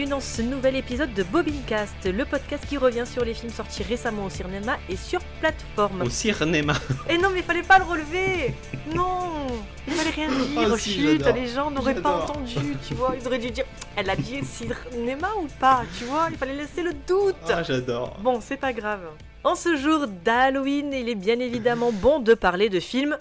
Bienvenue dans ce nouvel épisode de Bobincast, le podcast qui revient sur les films sortis récemment au cinéma et sur plateforme. Au cinéma. Et non, mais fallait pas le relever Non Il fallait rien dire, Oh, si, les gens n'auraient pas entendu, tu vois. Ils auraient dû dire, elle a dit cinéma ou pas, tu vois Il fallait laisser le doute Ah, j'adore. Bon, c'est pas grave. En ce jour d'Halloween, il est bien évidemment bon de parler de films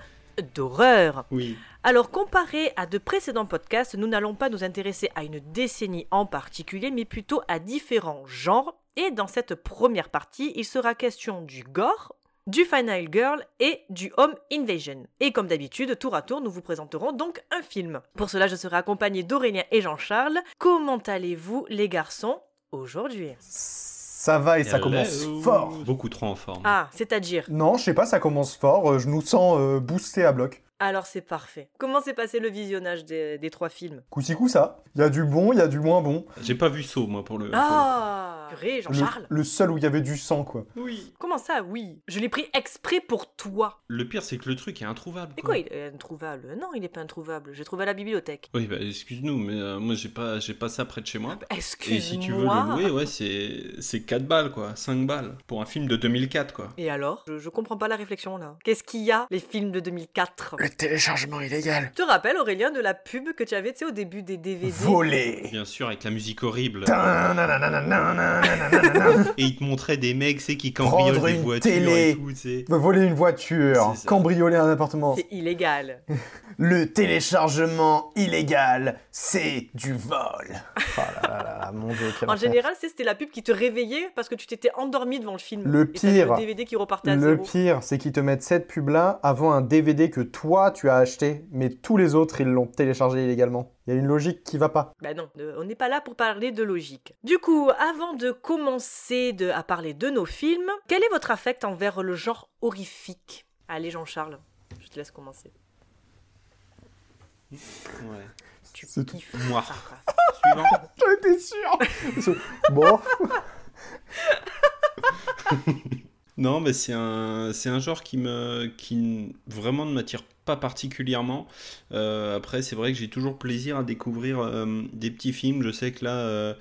d'horreur. Oui. Alors, comparé à de précédents podcasts, nous n'allons pas nous intéresser à une décennie en particulier, mais plutôt à différents genres. Et dans cette première partie, il sera question du gore, du Final Girl et du Home Invasion. Et comme d'habitude, tour à tour, nous vous présenterons donc un film. Pour cela, je serai accompagné d'Aurélien et Jean-Charles. Comment allez-vous, les garçons, aujourd'hui? Ça va et ça commence fort. Beaucoup trop en forme. Ah, c'est-à-dire? Non, je sais pas, ça commence fort. euh, Je nous sens euh, boosté à bloc. Alors c'est parfait. Comment s'est passé le visionnage des, des trois films? Coup ça. Il y a du bon, il y a du moins bon. J'ai pas vu Saut, moi, pour le. Ah le, seul où il y avait du sang, quoi. Oui. Comment ça, oui? Je l'ai pris exprès pour toi. Le pire, c'est que le truc est introuvable. Mais quoi, il est introuvable? Non, il est pas introuvable. J'ai trouvé à la bibliothèque. Oui, bah excuse-nous, mais euh, moi, j'ai pas, pas ça près de chez moi. Ah bah, excuse-moi. Et si tu veux le louer, ouais, c'est, 4 balles, quoi. 5 balles. Pour un film de 2004, quoi. Et alors? Je, comprends pas la réflexion, là. Qu'est-ce qu'il y a, les films de 2004 Le téléchargement illégal. Je te rappelle, Aurélien, de la pub que tu avais, tu sais, au début des DVD. Volé Bien sûr, avec la musique horrible. Dun, nan, nan, nan, et il te montrait des mecs, sais, qui cambriolent des une voitures télé. et tout, tu sais. Voler une voiture, C'est cambrioler un appartement. C'est illégal. Le téléchargement illégal, c'est du vol. Oh là là là là, mon dieu, quel En général, c'est- c'était la pub qui te réveillait parce que tu t'étais endormi devant le film. Le pire- Le DVD qui repartait à Le zéro. pire, c'est qu'ils te mettent cette pub-là avant un DVD que toi tu as acheté, mais tous les autres ils l'ont téléchargé illégalement. Il y a une logique qui va pas. Bah non, euh, on n'est pas là pour parler de logique. Du coup, avant de commencer de- à parler de nos films, quel est votre affect envers le genre horrifique? Allez Jean-Charles, je te laisse commencer. Ouais. Tu C'est tout. kiffes Moi. Suivant. J'en étais sûr Bon, Non, mais c'est un, c'est un genre qui me, qui vraiment ne m'attire pas particulièrement. Euh, après, c'est vrai que j'ai toujours plaisir à découvrir euh, des petits films. Je sais que là, euh,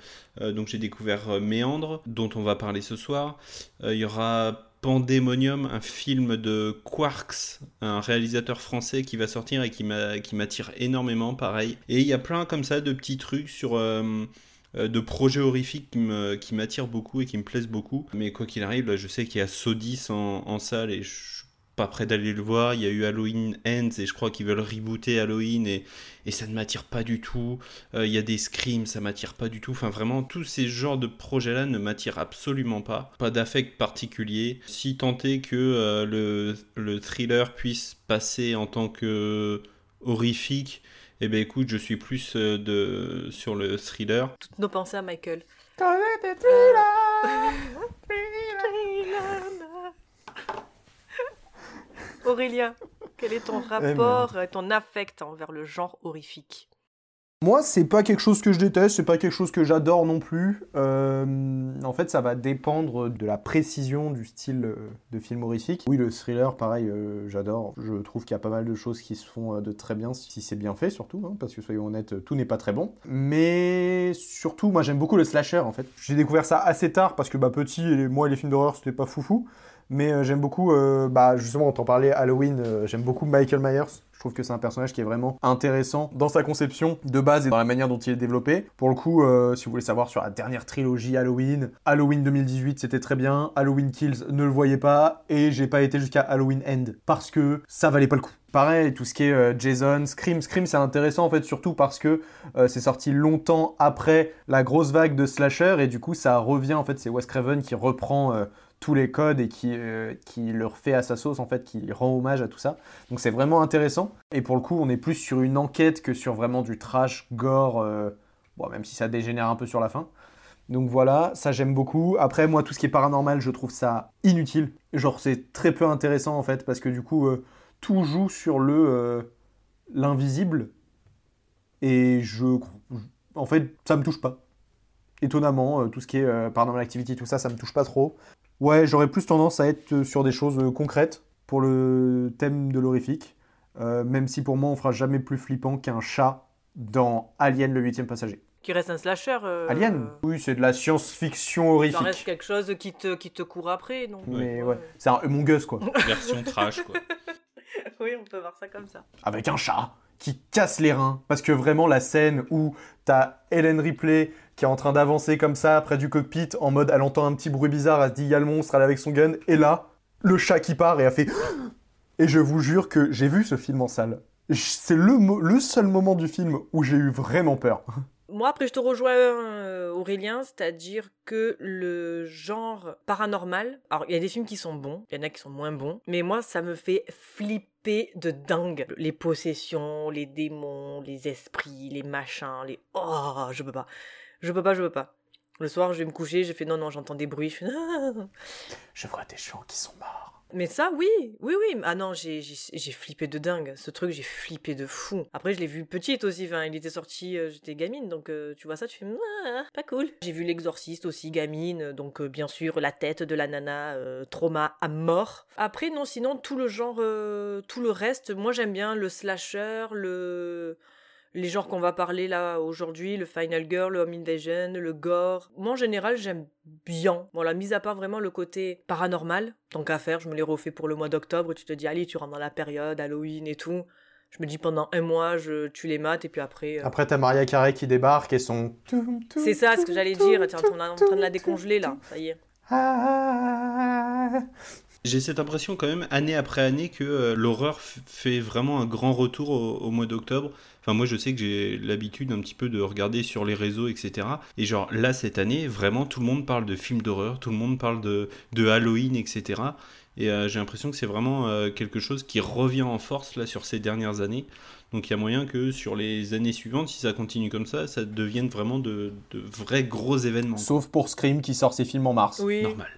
donc j'ai découvert Méandre, dont on va parler ce soir. Il y aura Pandemonium, un film de Quarks, un réalisateur français qui va sortir et qui m'a- qui m'attire énormément, pareil. Et il y a plein comme ça de petits trucs sur de projets horrifiques qui m'attirent beaucoup et qui me plaisent beaucoup. Mais quoi qu'il arrive, là, je sais qu'il y a Sodis en, en salle et je suis pas prêt d'aller le voir. Il y a eu Halloween Ends et je crois qu'ils veulent rebooter Halloween et, et ça ne m'attire pas du tout. Euh, il y a des Screams, ça m'attire pas du tout. Enfin, vraiment, tous ces genres de projets-là ne m'attirent absolument pas. Pas d'affect particulier. Si tant est que euh, le, le thriller puisse passer en tant que horrifique, eh ben écoute, je suis plus euh, de, sur le thriller. Toutes nos pensées à Michael. Aurélien, quel est ton rapport, euh, ton affect envers le genre horrifique? Moi c'est pas quelque chose que je déteste, c'est pas quelque chose que j'adore non plus. Euh, en fait, ça va dépendre de la précision du style euh, de film horrifique. Oui, le thriller, pareil, euh, j'adore. Je trouve qu'il y a pas mal de choses qui se font de très bien si c'est bien fait, surtout, hein, parce que soyons honnêtes, tout n'est pas très bon. Mais surtout, moi j'aime beaucoup le slasher en fait. J'ai découvert ça assez tard parce que bah, petit, et moi les films d'horreur c'était pas foufou. Mais euh, j'aime beaucoup, euh, bah, justement, on t'en parlait, Halloween, euh, j'aime beaucoup Michael Myers. Je trouve que c'est un personnage qui est vraiment intéressant dans sa conception de base et dans la manière dont il est développé. Pour le coup, si vous voulez savoir sur la dernière trilogie Halloween, Halloween 2018 c'était très bien, Halloween Kills ne le voyez pas, et j'ai pas été jusqu'à Halloween End parce que ça valait pas le coup. Pareil, tout ce qui est Jason, Scream, Scream c'est intéressant en fait surtout parce que c'est sorti longtemps après la grosse vague de slasher et du coup ça revient en fait c'est Wes Craven qui reprend tous les codes et qui, euh, qui le refait à sa sauce en fait, qui rend hommage à tout ça. Donc c'est vraiment intéressant. Et pour le coup, on est plus sur une enquête que sur vraiment du trash, gore, euh, même si ça dégénère un peu sur la fin. Donc voilà, ça j'aime beaucoup. Après, moi, tout ce qui est paranormal, je trouve ça inutile. Genre, c'est très peu intéressant en fait, parce que du coup, euh, tout joue sur le l'invisible. Et je. En fait, ça me touche pas. Étonnamment, tout ce qui est paranormal activity, tout ça, ça me touche pas trop. Ouais, j'aurais plus tendance à être euh, sur des choses euh, concrètes pour le thème de l'horrifique. Euh, même si pour moi, on fera jamais plus flippant qu'un chat dans Alien le huitième passager. Qui reste un slasher. euh, Alien? Oui, c'est de la science-fiction Ça horrifique. reste quelque chose qui te, qui te court après. Donc, Mais ouais, c'est un Among Us quoi. Version trash, quoi. oui, on peut voir ça comme ça. Avec un chat qui casse les reins. Parce que vraiment, la scène où t'as Helen Ripley qui est en train d'avancer comme ça près du cockpit en mode elle entend un petit bruit bizarre, elle se dit il y a le monstre, elle est avec son gun, et là, le chat qui part et elle fait. Et je vous jure que j'ai vu ce film en salle. C'est le, le seul moment du film où j'ai eu vraiment peur. Moi, après, je te rejoins, euh, Aurélien, c'est-à-dire que le genre paranormal. Alors, il y a des films qui sont bons, il y en a qui sont moins bons, mais moi, ça me fait flipper de dingue. Les possessions, les démons, les esprits, les machins, les. Oh, je peux pas. Je peux pas, je peux pas. Le soir, je vais me coucher, j'ai fait non, non, j'entends des bruits. Je fais. Je vois des gens qui sont morts. Mais ça, oui, oui, oui. Ah non, j'ai flippé de dingue. Ce truc, j'ai flippé de fou. Après, je l'ai vu petite aussi. Enfin, il était sorti, euh, j'étais gamine, donc euh, tu vois ça, tu fais ah, pas cool. J'ai vu l'exorciste aussi, gamine, donc euh, bien sûr la tête de la nana, trauma à mort. Après, non, sinon tout le genre, tout le reste, moi j'aime bien le slasher, le les genres qu'on va parler là aujourd'hui, le Final Girl, le Home Invasion, le Gore. Moi en général j'aime bien. Bon la mise à part vraiment le côté paranormal, tant qu'à faire, je me les refais pour le mois d'octobre, tu te dis allez tu rentres dans la période, Halloween et tout. Je me dis pendant un mois je, tu les mates et puis après... euh, Après, t'as Maria Carey qui débarque et son. C'est ça ce que j'allais dire, tu es en train en train de la décongeler là, ça y est. Ah. J'ai cette impression quand même, année après année, que euh, l'horreur fait vraiment un grand retour au, au mois d'octobre. Enfin, moi, je sais que j'ai l'habitude un petit peu de regarder sur les réseaux, etc. Et genre, là, cette année, vraiment, tout le monde parle de films d'horreur, tout le monde parle de, de Halloween, etc. Et euh, j'ai l'impression que c'est vraiment euh, quelque chose qui revient en force, là, sur ces dernières années. Donc, il y a moyen que sur les années suivantes, si ça continue comme ça, ça devienne vraiment de, de vrais gros événements. Sauf pour Scream qui sort ses films en mars. Oui. Normal.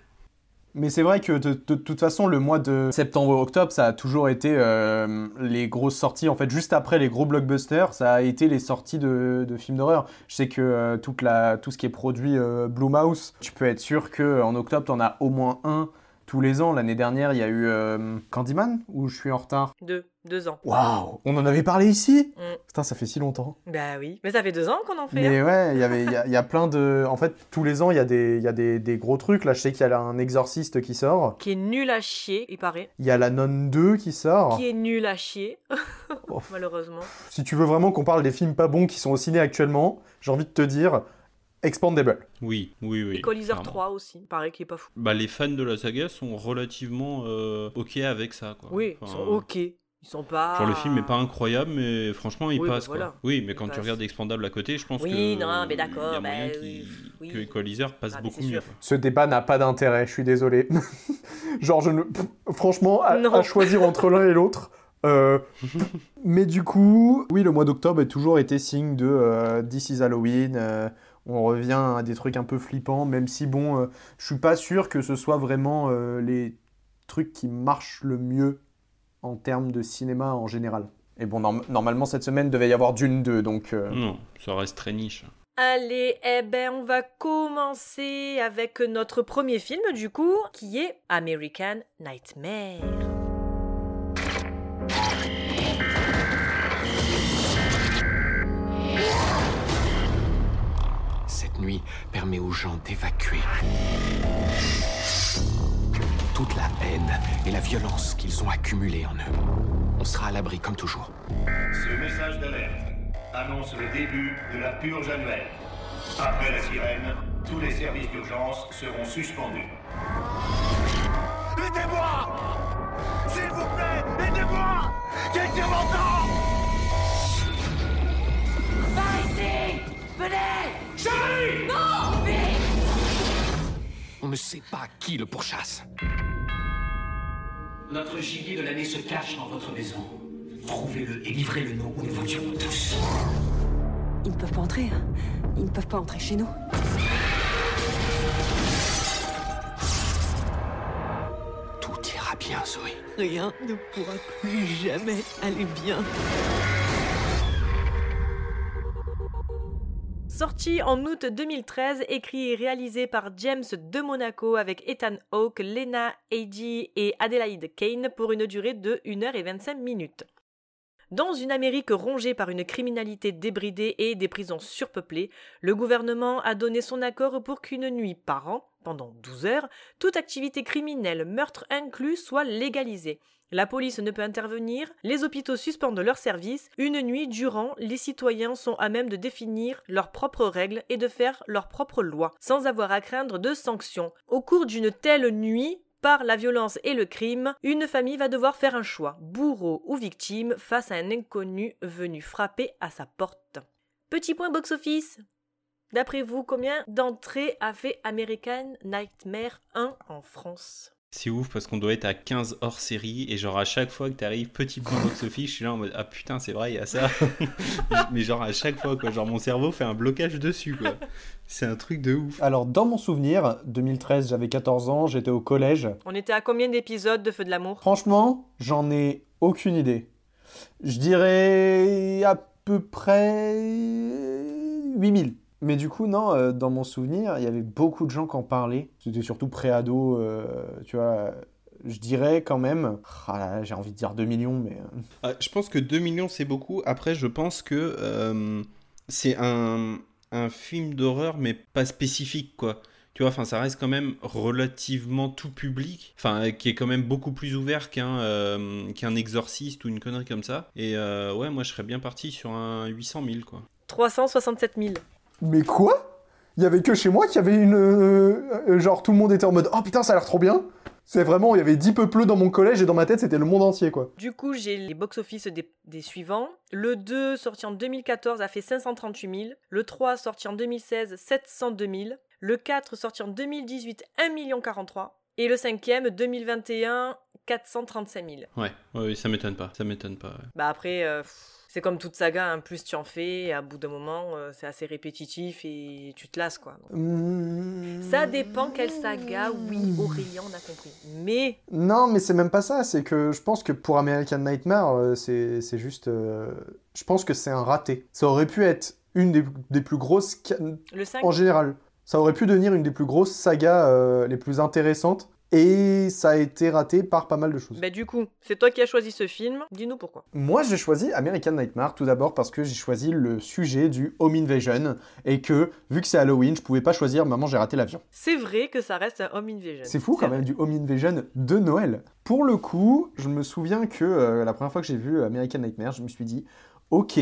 Mais c'est vrai que de, toute façon, le mois de septembre-octobre, ça a toujours été euh, les grosses sorties. En fait, juste après les gros blockbusters, ça a été les sorties de, de films d'horreur. Je sais que euh, toute la, tout ce qui est produit euh, Blumhouse, tu peux être sûr qu'en octobre, tu en as au moins un tous les ans. L'année dernière, il y a eu euh, Candyman, ou je suis en retard? Deux, deux ans. Waouh On en avait parlé ici? Mm. Putain, ça fait si longtemps. Bah oui, mais ça fait deux ans qu'on en fait. hein. Mais ouais, il y avait, il y, a- y a plein de... En fait, tous les ans, il y a, des, il y a des, des gros trucs. Là, je sais qu'il y a un exorciste qui sort. Qui est nul à chier, il paraît. Il y a la Nonne 2 qui sort. Qui est nul à chier, malheureusement. Si tu veux vraiment qu'on parle des films pas bons qui sont au ciné actuellement, j'ai envie de te dire Expandable. Oui, oui, oui. Equalizer clairement. 3 aussi, pareil qui est pas fou. Bah, les fans de la saga sont relativement euh, ok avec ça. Quoi. Oui, ils sont ok. Ils sont pas. Genre le film est pas incroyable, mais franchement il Oui, bah, passe. quoi. Oui, mais Il quand tu regardes Expandable à côté, je pense Oui, que non, mais il y a d'accord, moyen bah, oui. que Equalizer passe Ah, beaucoup mieux. Ce débat n'a pas d'intérêt, je suis désolé. Genre, je ne. Franchement, à, choisir entre l'un et l'autre. euh, Mais du coup, oui, le mois d'octobre a toujours été signe de euh, This is Halloween. On revient à des trucs un peu flippants, même si, bon, euh, je suis pas sûr que ce soit vraiment euh, les trucs qui marchent le mieux en termes de cinéma en général. Et bon, norm- normalement, cette semaine, devait y avoir Dune 2, donc... euh, Non, ça reste très niche. Allez, eh ben, on va commencer avec notre premier film, du coup, qui est American Nightmare. Nuit permet aux gens d'évacuer toute la haine et la violence qu'ils ont accumulée en eux. On sera à l'abri comme toujours. Ce message d'alerte annonce le début de la purge annuelle. Après la sirène, tous les services d'urgence seront suspendus. Aidez-moi S'il vous plaît, aidez-moi Quelqu'un m'entend On ne sait pas qui le pourchasse. Notre gibier de l'année se cache dans votre maison. Trouvez-le et livrez-le nous ou nous vous tuerons tous. Ils ne peuvent pas entrer. hein. Ils ne peuvent pas entrer chez nous. Tout ira bien, Zoé. Rien ne pourra plus jamais aller bien. Sorti en août 2013, écrit et réalisé par James de Monaco avec Ethan Hawke, Lena Headey et Adelaide Kane pour une durée de 1h25 minutes. Dans une Amérique rongée par une criminalité débridée et des prisons surpeuplées, le gouvernement a donné son accord pour qu'une nuit par an, pendant 12 heures, toute activité criminelle, meurtre inclus, soit légalisée. La police ne peut intervenir, les hôpitaux suspendent leurs services, une nuit durant, les citoyens sont à même de définir leurs propres règles et de faire leurs propres lois, sans avoir à craindre de sanctions. Au cours d'une telle nuit, par la violence et le crime, une famille va devoir faire un choix, bourreau ou victime, face à un inconnu venu frapper à sa porte. Petit point box-office. D'après vous, combien d'entrées a fait American Nightmare 1 en France? C'est ouf parce qu'on doit être à 15 hors série et genre à chaque fois que t'arrives petit point box office, je suis là en mode ah putain c'est vrai il y a ça. Mais genre à chaque fois quoi, genre mon cerveau fait un blocage dessus quoi. C'est un truc de ouf. Alors, dans mon souvenir, 2013, j'avais 14 ans, j'étais au collège. On était à combien d'épisodes de Feu de l'amour? Franchement, j'en ai aucune idée. Je dirais à peu près 8000. Mais du coup, non, euh, dans mon souvenir, il y avait beaucoup de gens qui en parlaient. C'était surtout pré-ado, euh, tu vois. Je dirais quand même, ah là là, j'ai envie de dire 2 millions, mais... euh, Ah, je pense que 2 millions c'est beaucoup. Après je pense que euh, c'est un, un film d'horreur mais pas spécifique quoi. Tu vois, enfin ça reste quand même relativement tout public, enfin qui est quand même beaucoup plus ouvert qu'un euh, qu'un exorciste ou une connerie comme ça. Et euh, ouais, moi je serais bien parti sur un 800 000 quoi. 367 000. Mais quoi? Il y avait que chez moi qu'il y avait une... euh, euh, genre, tout le monde était en mode « Oh putain, ça a l'air trop bien !» C'est vraiment, il y avait 10 peupleux dans mon collège et dans ma tête, c'était le monde entier, quoi. Du coup, j'ai les box-office des, des suivants. Le 2, sorti en 2014, a fait 538 000. Le 3, sorti en 2016, 702 000. Le 4, sorti en 2018, 1 43 Et le 5e, 2021, 435 000. Ouais, ouais, ouais, ça m'étonne pas, ça m'étonne pas. ouais. Bah après, euh, pff, c'est comme toute saga, hein, plus tu en fais, et à bout d'un moment, euh, c'est assez répétitif et tu te lasses, quoi. Donc, Ça dépend quelle saga, oui, Aurélien, on a compris. Mais Non, mais c'est même pas ça. C'est que je pense que pour American Nightmare, euh, c'est c'est juste. euh, je pense que c'est un raté. Ça aurait pu être une des, des plus grosses. ca- le 5, En général, ça aurait pu devenir une des plus grosses sagas les plus intéressantes. Et ça a été raté par pas mal de choses. bah du coup, c'est toi qui as choisi ce film, dis-nous pourquoi. Moi, j'ai choisi American Nightmare tout d'abord parce que j'ai choisi le sujet du home invasion et que, vu que c'est Halloween, je pouvais pas choisir Maman, j'ai raté l'avion. C'est vrai que ça reste un home invasion. C'est fou quand même du home invasion de Noël. Pour le coup, je me souviens que euh, la première fois que j'ai vu American Nightmare, je me suis dit, ok,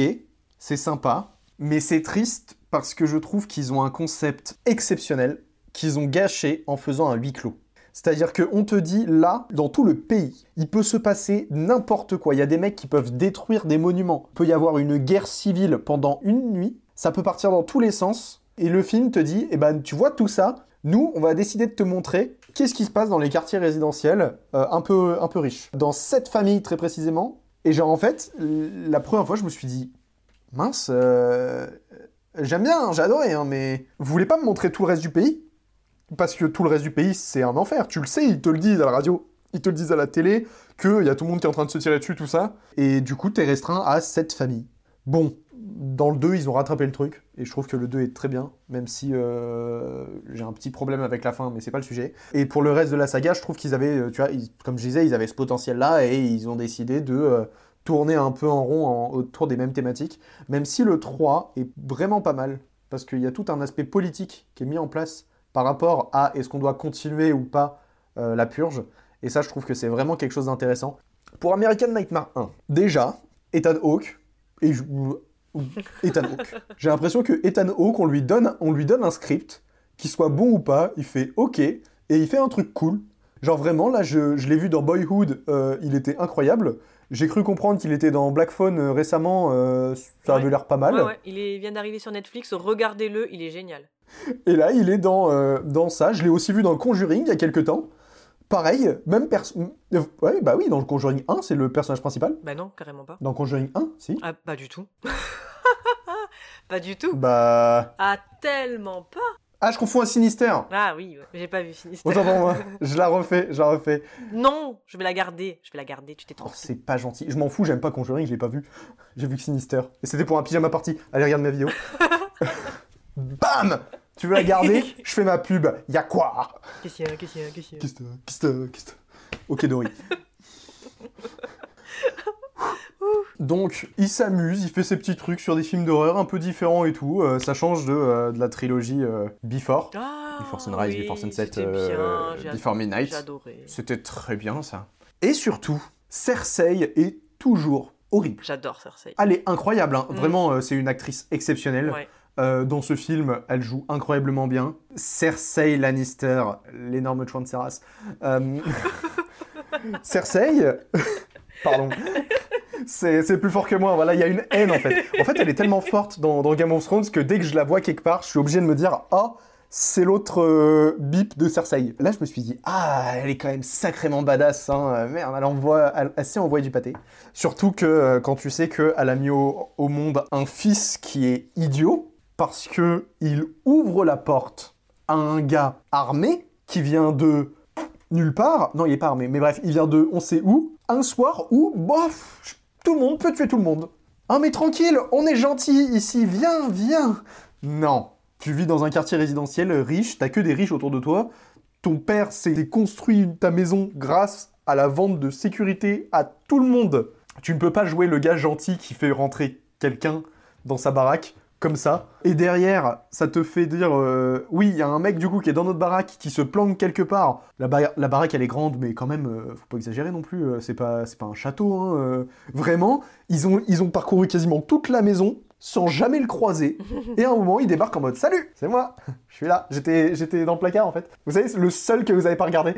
c'est sympa, mais c'est triste parce que je trouve qu'ils ont un concept exceptionnel qu'ils ont gâché en faisant un huis clos. C'est-à-dire qu'on te dit là, dans tout le pays, il peut se passer n'importe quoi. Il y a des mecs qui peuvent détruire des monuments. Peut y avoir une guerre civile pendant une nuit. Ça peut partir dans tous les sens. Et le film te dit, eh ben, tu vois tout ça, nous, on va décider de te montrer qu'est-ce qui se passe dans les quartiers résidentiels euh, un, peu, un peu riches. Dans cette famille très précisément. Et genre, en fait, la première fois, je me suis dit, mince, euh, j'aime bien, hein, hein, mais vous voulez pas me montrer tout le reste du pays? Parce que tout le reste du pays, c'est un enfer. Tu le sais, ils te le disent à la radio, ils te le disent à la télé, qu'il y a tout le monde qui est en train de se tirer dessus, tout ça. Et du coup, t'es restreint à cette famille. Bon, dans le 2, ils ont rattrapé le truc, et je trouve que le 2 est très bien, même si euh, j'ai un petit problème avec la fin, mais c'est pas le sujet. Et pour le reste de la saga, je trouve qu'ils avaient, euh, tu vois, comme je disais, ils avaient ce potentiel-là, et ils ont décidé de euh, tourner un peu en rond autour des mêmes thématiques, même si le 3 est vraiment pas mal, parce qu'il y a tout un aspect politique qui est mis en place par rapport à est-ce qu'on doit continuer ou pas euh, la purge, et ça, je trouve que c'est vraiment quelque chose d'intéressant. Pour American Nightmare 1, déjà, Ethan Hawke, et je- Ethan Hawke. J'ai l'impression que Ethan Hawke, on lui, donne, on lui donne un script, qu'il soit bon ou pas, il fait OK, et il fait un truc cool. Genre vraiment, là, je, je l'ai vu dans Boyhood, euh, il était incroyable. J'ai cru comprendre qu'il était dans Black Phone euh, récemment, euh, ça avait l'air pas mal. Ouais, ouais, il est- vient d'arriver sur Netflix, regardez-le, il est génial. Et là, il est dans, euh, dans ça. Je l'ai aussi vu dans le Conjuring il y a quelques temps. Pareil, même personne. Ouais, bah oui, dans le Conjuring 1, c'est le personnage principal. Bah non, carrément pas. Dans Conjuring 1, si. Ah, pas du tout. pas du tout. Bah. Ah, tellement pas. Ah, je confonds à Sinister. Ah oui, ouais, j'ai pas vu Sinister. Autant pour moi. Je la refais, je la refais. Non, je vais la garder. Je vais la garder, tu t'es Oh, trompé. c'est pas gentil. Je m'en fous, j'aime pas Conjuring, je l'ai pas vu. J'ai vu que Sinister. Et c'était pour un pyjama party. Allez, regarde ma vidéo. Bam Tu veux la garder? Je fais ma pub. Y'a quoi? Qu'est-ce qu'il y a, qu'est-ce qu'il y a, qu'est-ce qu'il y a? Qu'est-ce que qu'est-ce que qu'est-ce que Ok, Dory. Donc, il s'amuse, il fait ses petits trucs sur des films d'horreur un peu différents et tout. Euh, ça change de, euh, de la trilogie euh, Before. Ah, Before Sunrise, oui, Before Sunset, c'était euh, bien, j'ai Before Midnight. C'était très bien ça. Et surtout, Cersei est toujours horrible. J'adore Cersei. Elle est incroyable, hein. Mm. vraiment, euh, c'est une actrice exceptionnelle. Ouais. Euh, dans ce film, elle joue incroyablement bien. Cersei Lannister, l'énorme chouin de Serras. Euh, Cersei, pardon, c'est plus fort que moi. Voilà, il y a une haine en fait. En fait, elle est tellement forte dans, Game of Thrones que dès que je la vois quelque part, je suis obligé de me dire ah. C'est l'autre euh, bip de Cersei. Là, je me suis dit, ah, elle est quand même sacrément badass. Hein. Merde, elle, envoie, elle, elle sait du pâté. Surtout que quand tu sais qu'elle a mis au monde un fils qui est idiot, parce que il ouvre la porte à un gars armé qui vient de nulle part. Non, il est pas armé, mais bref, il vient de on sait où. Un soir où, bof, tout le monde peut tuer tout le monde. Ah mais tranquille, on est gentil ici, viens, viens. Non, tu vis dans un quartier résidentiel riche, t'as que des riches autour de toi. Ton père s'est construit ta maison grâce à la vente de sécurité à tout le monde. Tu ne peux pas jouer le gars gentil qui fait rentrer quelqu'un dans sa baraque comme ça. Et derrière, ça te fait dire euh, oui, il y a un mec du coup qui est dans notre baraque qui se planque quelque part. La, ba- la baraque elle est grande, mais quand même, euh, faut pas exagérer non plus. euh, c'est pas, un château. hein. Vraiment, ils ont, parcouru quasiment toute la maison sans jamais le croiser. Et à un moment, il débarque en mode Salut, c'est moi, je suis là. J'étais, j'étais dans le placard en fait. Vous savez, c'est le seul que vous avez pas regardé.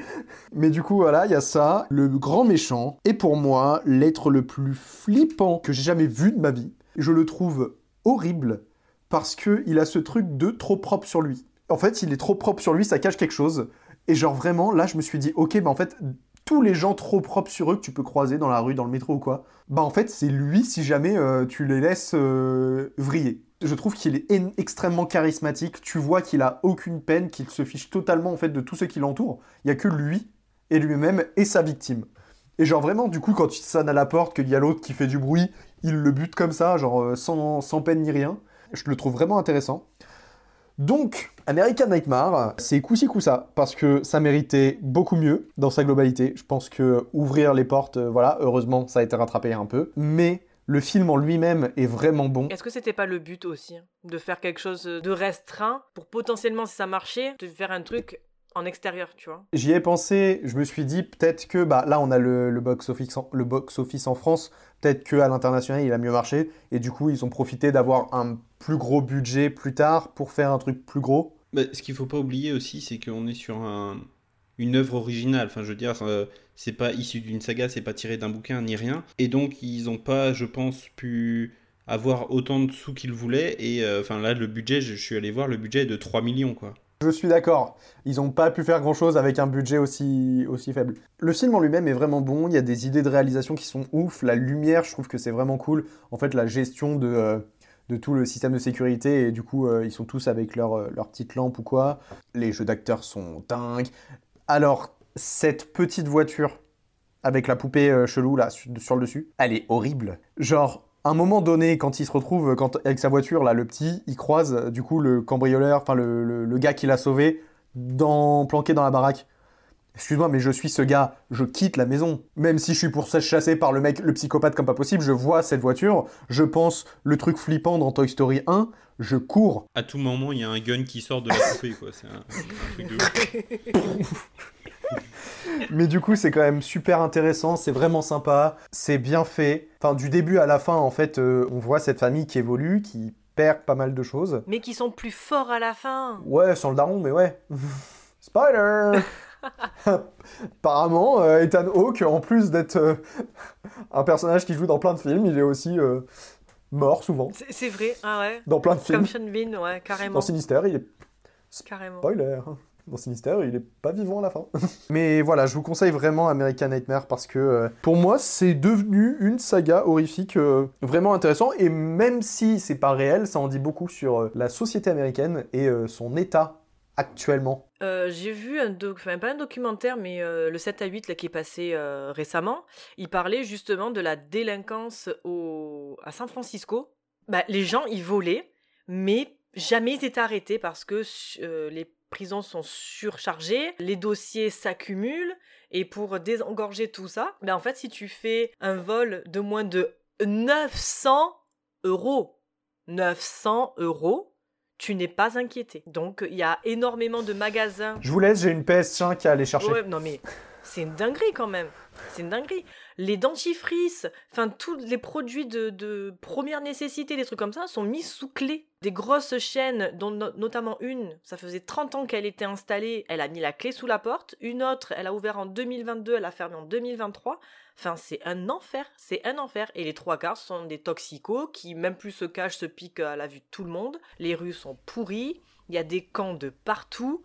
Mais du coup, voilà, il y a ça. Le grand méchant est pour moi l'être le plus flippant que j'ai jamais vu de ma vie. Je le trouve horrible parce que il a ce truc de trop propre sur lui. En fait, il est trop propre sur lui, ça cache quelque chose. Et genre vraiment, là, je me suis dit, ok, bah en fait, tous les gens trop propres sur eux que tu peux croiser dans la rue, dans le métro ou quoi, bah en fait, c'est lui si jamais euh, tu les laisses euh, vriller. Je trouve qu'il est en- extrêmement charismatique. Tu vois qu'il a aucune peine, qu'il se fiche totalement en fait de tous ceux qui l'entourent. Il y a que lui et lui-même et sa victime. Et genre vraiment, du coup, quand il sonne à la porte, qu'il y a l'autre qui fait du bruit, il le bute comme ça, genre euh, sans peine ni rien. Je le trouve vraiment intéressant. Donc, American Nightmare, c'est coup-ci parce que ça méritait beaucoup mieux dans sa globalité. Je pense que ouvrir les portes, euh, voilà, heureusement, ça a été rattrapé un peu. Mais le film en lui-même est vraiment bon. Est-ce que c'était pas le but aussi hein, De faire quelque chose de restreint pour potentiellement, si ça marchait, de faire un truc en extérieur, tu vois J'y ai pensé, je me suis dit peut-être que bah là on a le, le box office en, le box office en France, peut-être que à l'international il a mieux marché et du coup ils ont profité d'avoir un plus gros budget plus tard pour faire un truc plus gros. Bah, ce qu'il faut pas oublier aussi, c'est qu'on est sur un, une œuvre originale. Enfin, je veux dire, euh, c'est pas issu d'une saga, c'est pas tiré d'un bouquin ni rien. Et donc, ils ont pas, je pense, pu avoir autant de sous qu'ils voulaient. Et euh, enfin, là, le budget, je, je suis allé voir, le budget est de 3 millions, quoi. Je suis d'accord, ils n'ont pas pu faire grand-chose avec un budget aussi, faible. Le film en lui-même est vraiment bon, il y a des idées de réalisation qui sont ouf, la lumière je trouve que c'est vraiment cool, en fait la gestion de, euh, de tout le système de sécurité et du coup euh, ils sont tous avec leur, euh, leur petite lampe ou quoi. Les jeux d'acteurs sont dingues. Alors cette petite voiture avec la poupée chelou là sur, le dessus, elle est horrible. Genre un moment donné, quand il se retrouve quand, avec sa voiture, là, le petit, il croise euh, du coup le cambrioleur, enfin le, le- le gars qui l'a sauvé, dans, planqué dans la baraque. Excuse-moi, mais je suis ce gars, je quitte la maison. Même si je suis pour chasser par le mec, le psychopathe comme pas possible, je vois cette voiture, je pense le truc flippant dans Toy Story 1, je cours. À tout moment, il y a un gun qui sort de la poupée, quoi. C'est un, un truc de ouf. Mais du coup, c'est quand même super intéressant, c'est vraiment sympa, c'est bien fait. Enfin, du début à la fin, en fait, euh, on voit cette famille qui évolue, qui perd pas mal de choses. Mais qui sont plus forts à la fin Ouais, sans le daron, mais ouais. Spider Apparemment, euh, Ethan Hawke, en plus d'être euh, un personnage qui joue dans plein de films, il est aussi mort souvent. C'est c'est vrai, ah ouais. Dans plein de films. Comme Sean Bean, ouais, carrément. Dans Sinister, il est Carrément. Spoiler Dans Sinister, il est pas vivant à la fin. Mais voilà, je vous conseille vraiment American Nightmare parce que euh, pour moi, c'est devenu une saga horrifique euh, vraiment intéressant. Et même si c'est pas réel, ça en dit beaucoup sur euh, la société américaine et son état actuellement. J'ai vu un doc, enfin pas un documentaire, mais le 7 à 8 là, qui est passé récemment. Il parlait justement de la délinquance au... à San Francisco. Bah, les gens, ils volaient, mais jamais ils étaient arrêtés parce que les prisons sont surchargées, les dossiers s'accumulent, et pour désengorger tout ça, bah, en fait, si tu fais un vol de moins de 900 euros. 900 euros, tu n'es pas inquiété. Donc, il y a énormément de magasins. Je vous laisse, j'ai une PS5 qui a aller chercher. Ouais, non mais c'est une dinguerie quand même. C'est une dinguerie. Les dentifrices, enfin tous les produits de, première nécessité, des trucs comme ça, sont mis sous clé. Des grosses chaînes, dont no- notamment une, ça faisait 30 ans qu'elle était installée, elle a mis la clé sous la porte. Une autre, elle a ouvert en 2022, elle a fermé en 2023. Enfin, c'est un enfer, c'est un enfer. Et les trois quarts sont des toxicos qui, même plus se cachent, se piquent à la vue de tout le monde. Les rues sont pourries, il y a des camps de partout.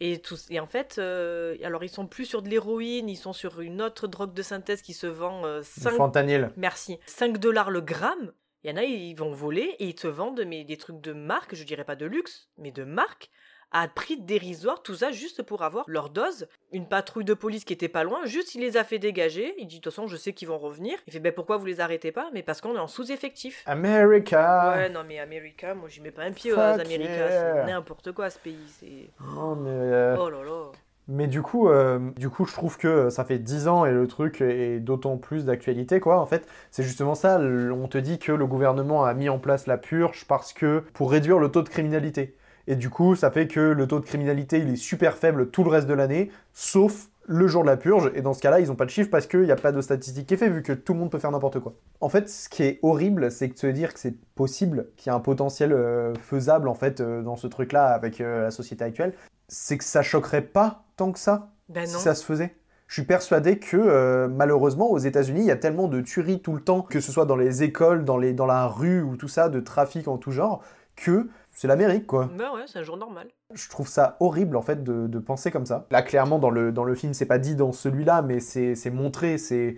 Et, tout, et en fait, euh, alors ils sont plus sur de l'héroïne, ils sont sur une autre drogue de synthèse qui se vend euh, Du 5, fentanyl. merci, 5 dollars le gramme. Il y en a, ils vont voler et ils te vendent mais, des trucs de marque, je dirais pas de luxe, mais de marque, à prix dérisoire, tout ça juste pour avoir leur dose. Une patrouille de police qui était pas loin, juste il les a fait dégager. Il dit de toute façon, je sais qu'ils vont revenir. Il fait ben pourquoi vous les arrêtez pas? Mais parce qu'on est en sous-effectif. America. Ouais, non mais America, moi j'y mets pas un pied aux Fuck Américains, yeah. c'est n'importe quoi ce pays. C'est. Non, mais, euh, Oh là là. mais du coup, euh, du coup, je trouve que ça fait 10 ans et le truc est d'autant plus d'actualité, quoi. En fait, c'est justement ça. On te dit que le gouvernement a mis en place la purge parce que pour réduire le taux de criminalité. Et du coup, ça fait que le taux de criminalité il est super faible tout le reste de l'année, sauf le jour de la purge. Et dans ce cas-là, ils n'ont pas de chiffre parce qu'il n'y a pas de statistique qui est fait, vu que tout le monde peut faire n'importe quoi. En fait, ce qui est horrible, c'est que de se dire que c'est possible, qu'il y a un potentiel euh, faisable en fait euh, dans ce truc-là avec euh, la société actuelle, c'est que ça choquerait pas tant que ça Ben si ça se faisait. Je suis persuadé que euh, malheureusement aux États-Unis, il y a tellement de tueries tout le temps, que ce soit dans les écoles, dans, les, dans la rue ou tout ça, de trafic en tout genre, que c'est l'Amérique quoi. Ben ouais, c'est un jour normal. Je trouve ça horrible en fait de, de penser comme ça. Là clairement dans le, dans le film, c'est pas dit dans celui-là, mais c'est montré, c'est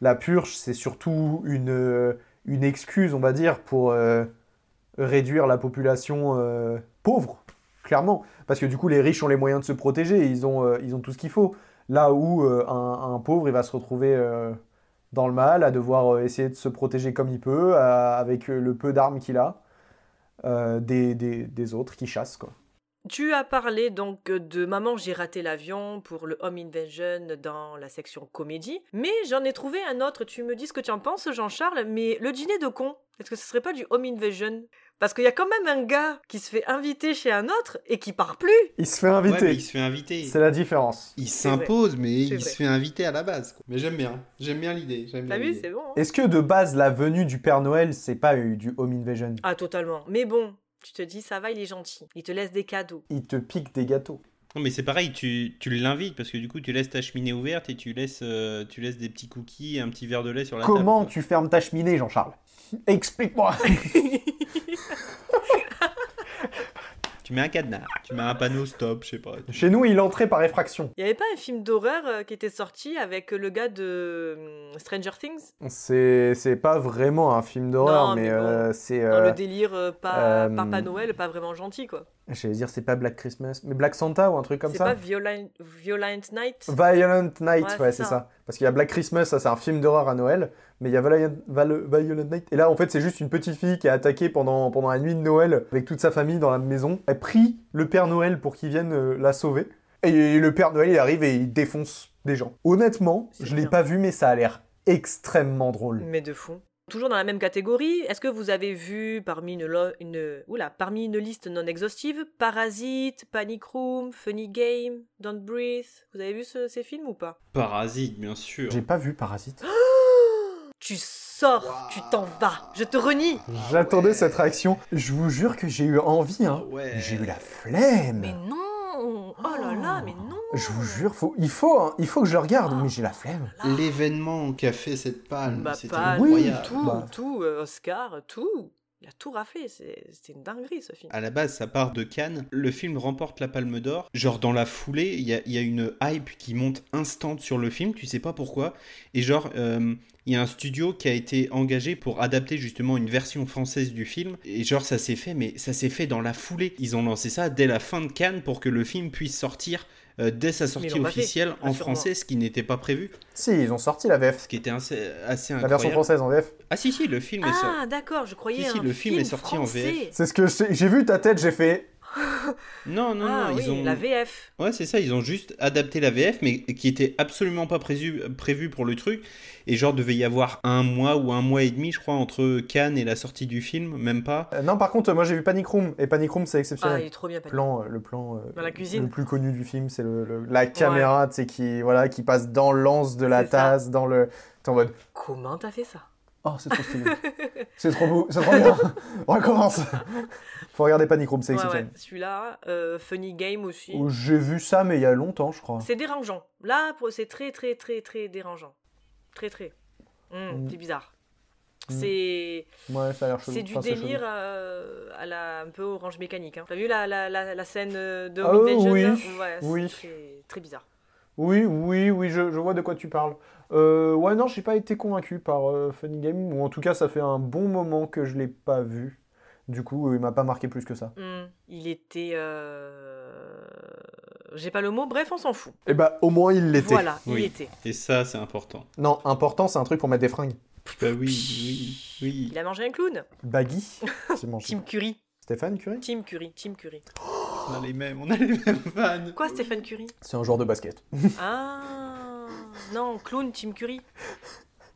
la purge, c'est surtout une, euh, une excuse, on va dire, pour euh, réduire la population euh, pauvre, clairement. Parce que du coup, les riches ont les moyens de se protéger, ils ont, euh, ils ont tout ce qu'il faut. Là où un, un pauvre, il va se retrouver dans le mal, à devoir essayer de se protéger comme il peut, à- avec le peu d'armes qu'il a, des, des, des autres qui chassent, quoi. Tu as parlé donc de Maman, j'ai raté l'avion pour le Home Invasion dans la section comédie, mais j'en ai trouvé un autre. Tu me dis ce que tu en penses, Jean-Charles, mais le dîner de con, est-ce que ce serait pas du Home Invasion? Parce qu'il y a quand même un gars qui se fait inviter chez un autre et qui part plus. Il se fait Ouais, inviter. mais il se fait inviter. C'est la différence. Il s'impose, mais il vrai. se fait inviter à la base. quoi. Mais j'aime bien. J'aime bien l'idée. J'aime T'as vu, c'est bon. hein Est-ce que de base, la venue du Père Noël, c'est pas euh, du Home Invasion? Ah, totalement. Mais bon, tu te dis, ça va, il est gentil. Il te laisse des cadeaux. Il te pique des gâteaux. Non, mais c'est pareil, tu, tu l'invites parce que du coup, tu laisses ta cheminée ouverte et tu laisses, euh, tu laisses des petits cookies et un petit verre de lait sur la Comment table. tu fermes ta cheminée, Jean-Charles? Explique-moi Tu mets un cadenas, tu mets un panneau stop, je sais pas. Chez nous, il entrait par effraction. Il y avait pas un film d'horreur euh, qui était sorti avec le gars de hum, Stranger Things? C'est c'est pas vraiment un film d'horreur, mais, mais bon. euh, c'est. Dans euh, le délire euh, pas euh, Papa Noël, pas vraiment gentil, quoi. J'allais dire, c'est pas Black Christmas, mais Black Santa ou un truc comme C'est ça pas Violent, Violent Night? Violent Night, Ouais, ouais, c'est c'est ça. ça. Parce qu'il y a Black Christmas, ça c'est un film d'horreur à Noël, mais il y a Violent Night. Et là, en fait, c'est juste une petite fille qui est attaquée pendant, pendant la nuit de Noël avec toute sa famille dans la maison. Elle prie le Père Noël pour qu'il vienne euh, la sauver. Et le Père Noël, il arrive et il défonce des gens. Honnêtement, C'est je l'ai pas vu, mais ça a l'air extrêmement drôle. Mais de fou. Toujours dans la même catégorie, est-ce que vous avez vu parmi une, lo- une, oula, parmi une liste non exhaustive Parasite, Panic Room, Funny Game, Don't Breathe? Vous avez vu ce- ces films ou pas? Parasite, bien sûr. J'ai pas vu Parasite. Tu sors, tu t'en vas, je te renie J'attendais cette réaction. Je vous jure que j'ai eu envie, hein. Ouais. J'ai eu la flemme. Mais non Je vous jure, faut, il, faut, hein, il faut que je le regarde, mais j'ai la flemme. L'événement qui a fait cette palme, Bah c'était pas Oui, incroyable. tout, Bah. tout, euh, Oscar, tout. Il a tout raflé, c'est- c'était une dinguerie ce film. À la base, ça part de Cannes. Le film remporte la Palme d'Or. Genre, dans la foulée, il y a, il y a une hype qui monte instant sur le film. Tu sais pas pourquoi. Et genre, euh, il y a un studio qui a été engagé pour adapter justement une version française du film. Et genre, ça s'est fait, mais ça s'est fait dans la foulée. Ils ont lancé ça dès la fin de Cannes pour que le film puisse sortir euh, dès sa sortie fait, officielle en français, ce qui n'était pas prévu. Si, ils ont sorti la VF. Ce qui était assez, assez La incroyable. version française en VF. Ah si, si, le film est sorti. Ah d'accord, je croyais Si, si, un le film est sorti en français. C'est ce que j'ai vu ta tête, j'ai fait. Non, non, ah non, oui, ils ont. la VF. Ouais, c'est ça, ils ont juste adapté la VF, mais qui était absolument pas prévu, prévu pour le truc. Et genre, devait y avoir un mois ou un mois et demi, je crois, entre Cannes et la sortie du film, même pas. Euh, non, par contre, moi j'ai vu Panic Room, et Panic Room c'est Ah, exceptionnel. il est trop bien. Panic. plan, euh, le plan euh, Dans la cuisine. le plus connu du film, c'est le, le- la caméra, tu sais, qui voilà, qui passe dans l'anse de la ça. tasse, dans le. T'es en mode, Comment t'as fait ça? Oh c'est trop stylé, c'est trop beau, c'est trop bien. On recommence. Faut regarder Panic Room, c'est Ouais, exceptionnel. ouais. Celui-là, euh, Funny Game aussi. Oh, J'ai vu ça, mais il y a longtemps, je crois. C'est dérangeant. Là, c'est très, très, très, très dérangeant. Très, très. Hum, Mm. C'est bizarre. Mm. C'est Ouais, ça a l'air c'est du Enfin, délire euh, à la un peu orange mécanique. Hein. T'as vu la, la, la, la scène euh, de Ah, Invasion, oui, là Ouais, c'est oui. Très, très bizarre. Oui, oui, oui, je, je vois de quoi tu parles. Euh, ouais, non, j'ai pas été convaincu par euh, Funny Game, ou en tout cas, ça fait un bon moment que je l'ai pas vu. Du coup, euh, il m'a pas marqué plus que ça. Hum, Il était. euh, J'ai pas le mot, bref, on s'en fout. Et bah, au moins, il l'était. Voilà, il était. Et ça, c'est important. Non, important, c'est un truc pour mettre des fringues. Bah oui, oui, oui. Il a mangé un clown. Baggy, j'ai mangé. Tim Curry. Stéphane Curie Tim Curry. Tim Curry. On a les mêmes, on a les mêmes fans. Quoi, Stephen Curry? C'est un joueur de basket. Ah non, clown Tim Curry.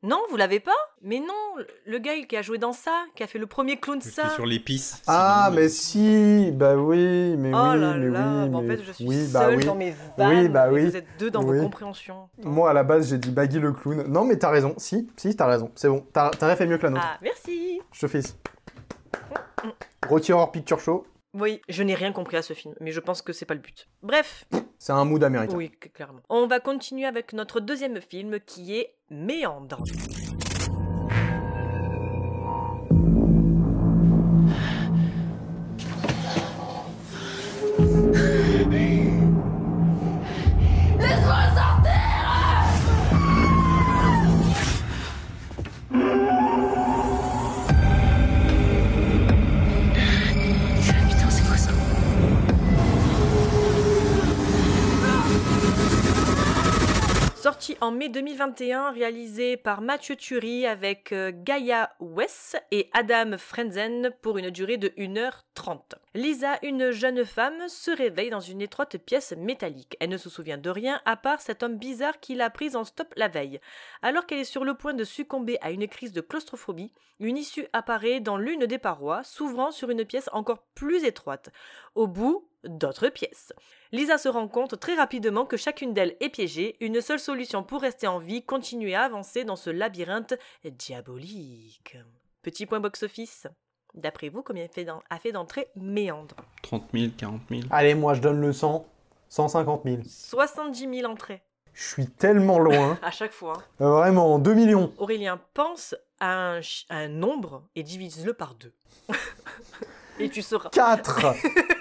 Non, vous l'avez pas? Mais non, le gars qui a joué dans ça, qui a fait le premier clown ça. sur l'épice. Ah, mais si, bah oui, mais Oh oui, là mais là, oui, bah en mais- fait je suis oui, seule bah oui. dans mes vannes. bah et oui. Vous êtes deux dans Oui. vos compréhensions. Moi, à la base, j'ai dit Baggy le clown. Non, mais t'as raison. Si, si, t'as raison. C'est bon. Ta ta ref est mieux que la nôtre. Ah, merci Je te fais ici. Rocky Horror Picture Show, Oui, je n'ai rien compris à ce film, mais je pense que c'est pas le but. Bref, c'est un mood américain. oui, clairement. On va continuer avec notre deuxième film qui est Méandre. En mai 2021, réalisé par Mathieu Turi avec euh, Gaia Wes et Adam Frenzen pour une durée de 1h30. Lisa, une jeune femme, se réveille dans une étroite pièce métallique. Elle ne se souvient de rien à part cet homme bizarre qui l'a prise en stop la veille. Alors qu'elle est sur le point de succomber à une crise de claustrophobie, une issue apparaît dans l'une des parois, s'ouvrant sur une pièce encore plus étroite. Au bout, d'autres pièces. Lisa se rend compte très rapidement que chacune d'elles est piégée. Une seule solution pour rester en vie, continuer à avancer dans ce labyrinthe diabolique. Petit point box-office. D'après vous, combien a fait d'en- a fait d'entrée Méandre 30 000, 40 000. Allez, moi, je donne le 100. 150 000. 70 000 entrées, Je suis tellement loin. à chaque fois. hein. Euh, vraiment, 2 millions. Aurélien, pense à un, à un nombre et divise-le par deux. et tu sauras. 4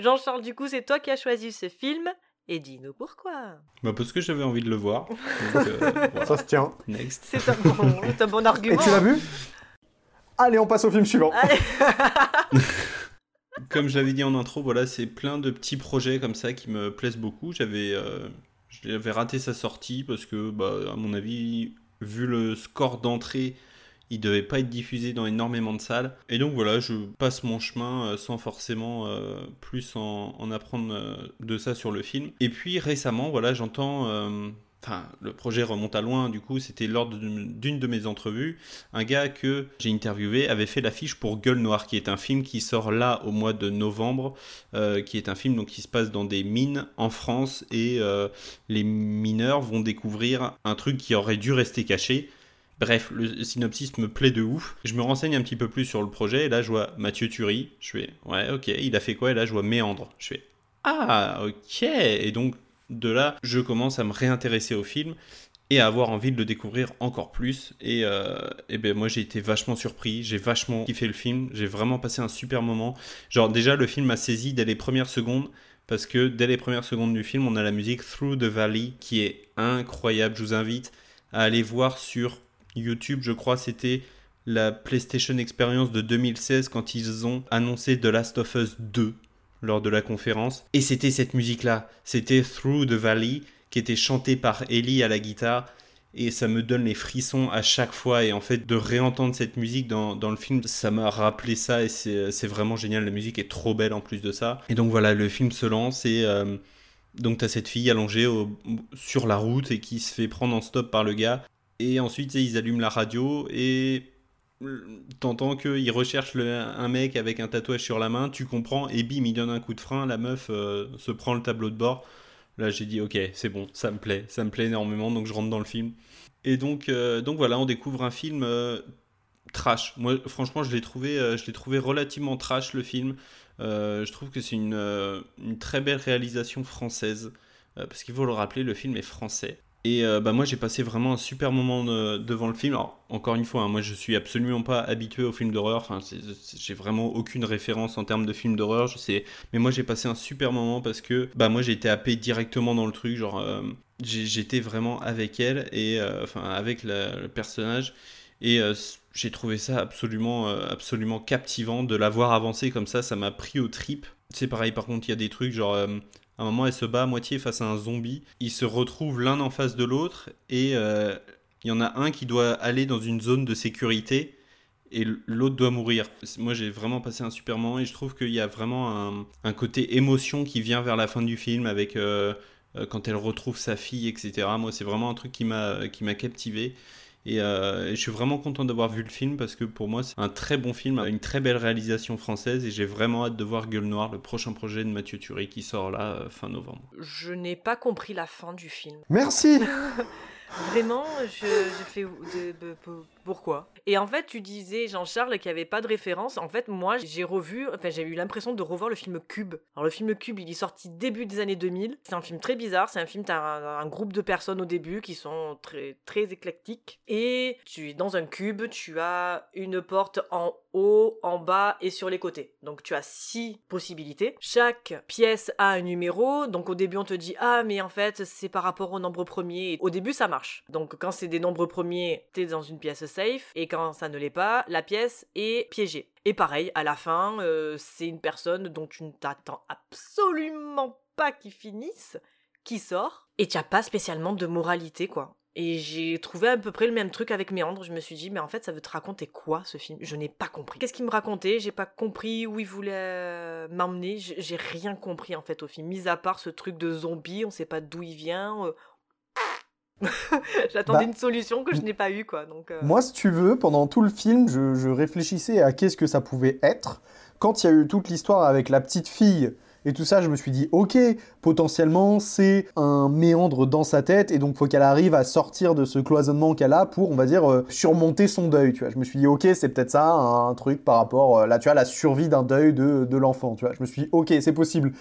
Jean-Charles, du coup, c'est toi qui as choisi ce film. Et dis-nous pourquoi. Bah parce que j'avais envie de le voir. Donc, euh, voilà. Ça se tient. Next. C'est un bon, c'est un bon Et argument. tu l'as vu? Allez, on passe au film suivant. Comme je l'avais dit en intro, voilà, c'est plein de petits projets comme ça qui me plaisent beaucoup. J'avais, euh, j'avais raté sa sortie parce que, bah, à mon avis, vu le score d'entrée, il devait pas être diffusé dans énormément de salles. Et donc voilà, je passe mon chemin euh, sans forcément euh, plus en, en apprendre euh, de ça sur le film. Et puis récemment, voilà, j'entends. Enfin, le projet remonte à loin, du coup, c'était lors d'une de mes entrevues. Un gars que j'ai interviewé avait fait l'affiche pour Gueule Noire, qui est un film qui sort là au mois de novembre, qui est un film donc, qui se passe dans des mines en France et les mineurs vont découvrir un truc qui aurait dû rester caché. Bref, le synopsis me plaît de ouf. Je me renseigne un petit peu plus sur le projet et là je vois Mathieu Turi. Je fais ouais, ok, il a fait quoi? Et là je vois Méandre. Je fais ah, ok. Et donc de là, je commence à me réintéresser au film et à avoir envie de le découvrir encore plus. Et, euh, et ben moi j'ai été vachement surpris, j'ai vachement kiffé le film, j'ai vraiment passé un super moment. Genre déjà le film m'a saisi dès les premières secondes parce que dès les premières secondes du film on a la musique Through the Valley qui est incroyable. Je vous invite à aller voir sur YouTube, je crois c'était la PlayStation Experience de 2016 quand ils ont annoncé The Last of Us 2 lors de la conférence. Et c'était cette musique-là, c'était Through the Valley, qui était chantée par Ellie à la guitare. et ça me donne les frissons à chaque fois. Et en fait de réentendre cette musique dans, dans le film ça m'a rappelé ça. Et c'est vraiment génial. La musique est trop belle en plus de ça. Et donc voilà le film se lance et euh, donc t'as cette fille allongée sur la route et qui se fait prendre en stop par le gars et ensuite ils allument la radio et t'entends qu'il recherche le, un mec avec un tatouage sur la main tu comprends et bim il donne un coup de frein la meuf euh, se prend le tableau de bord Là, j'ai dit, ok, c'est bon, ça me plaît, ça me plaît énormément, donc je rentre dans le film. Et donc, euh, donc voilà, on découvre un film euh, trash. Moi, franchement, je l'ai trouvé, trouvé relativement trash le film. je trouve que c'est une, une, très belle réalisation française, parce qu'il faut le rappeler, le film est français. Et euh, bah moi j'ai passé vraiment un super moment devant le film. Alors encore une fois, hein, moi je suis absolument pas habitué aux films d'horreur. Enfin, j'ai vraiment aucune référence en termes de films d'horreur. Je sais, mais moi j'ai passé un super moment parce que bah moi j'ai été happé directement dans le truc. Genre euh, j'étais vraiment avec elle et euh, enfin avec le personnage et j'ai trouvé ça absolument absolument captivant de l'avoir avancé comme ça. Ça m'a pris aux tripes. C'est pareil. Par contre, il y a des trucs genre à un moment, elle se bat à moitié face à un zombie. Ils se retrouvent l'un en face de l'autre et euh, il y en a un qui doit aller dans une zone de sécurité et l'autre doit mourir. Moi, j'ai vraiment passé un super moment et je trouve qu'il y a vraiment un, côté émotion qui vient vers la fin du film avec euh, euh, quand elle retrouve sa fille, etc. Moi, c'est vraiment un truc qui m'a qui Euh, et, je suis vraiment content d'avoir vu le film parce que pour moi c'est un très bon film, une très belle réalisation française et j'ai vraiment hâte de voir Gueule Noire, le prochain projet de Mathieu Turi qui sort là euh, fin novembre. Je n'ai pas compris la fin du film. Merci Vraiment, je, je fais de, pourquoi Et en fait, tu disais, Jean-Charles, qu'il n'y avait pas de référence. En fait, moi, j'ai revu, enfin, j'ai eu l'impression de revoir le film Cube. Alors, le film Cube, il est sorti début des années 2000. C'est un film très bizarre. C'est un film, tu as un, groupe de personnes au début qui sont très, très éclectiques. Et tu es dans un cube, tu as une porte en haut, en bas et sur les côtés. Donc, tu as six possibilités. Chaque pièce a un numéro. Donc, au début, on te dit, ah, mais en fait, c'est par rapport au nombre premier. au début, ça marche. Donc, quand c'est des nombres premiers, t'es dans une pièce et quand ça ne l'est pas, la pièce est piégée. Et pareil, à la fin, euh, c'est une personne dont tu ne t'attends absolument pas qu'il finisse, qui sort, et tu n'as pas spécialement de moralité, quoi. Et j'ai trouvé à peu près le même truc avec Méandre. Je me suis dit, mais en fait, ça veut te raconter quoi ce film? Je n'ai pas compris. Qu'est-ce qu'il me racontait? J'ai pas compris où il voulait euh, m'emmener. J'ai rien compris en fait au film. Mis à part ce truc de zombie, on sait pas d'où il vient. J'attendais bah, une solution que je n'ai pas eue, quoi. Donc, euh. Moi, si tu veux, pendant tout le film, je, réfléchissais à qu'est-ce que ça pouvait être. Quand il y a eu toute l'histoire avec la petite fille et tout ça, je me suis dit, ok, potentiellement, c'est un méandre dans sa tête, et donc faut qu'elle arrive à sortir de ce cloisonnement qu'elle a pour, on va dire, euh, surmonter son deuil, tu vois. Je me suis dit, ok, c'est peut-être ça, un, truc par rapport, euh, là, tu vois, la survie d'un deuil de, de l'enfant, tu vois. Je me suis dit, ok, c'est possible.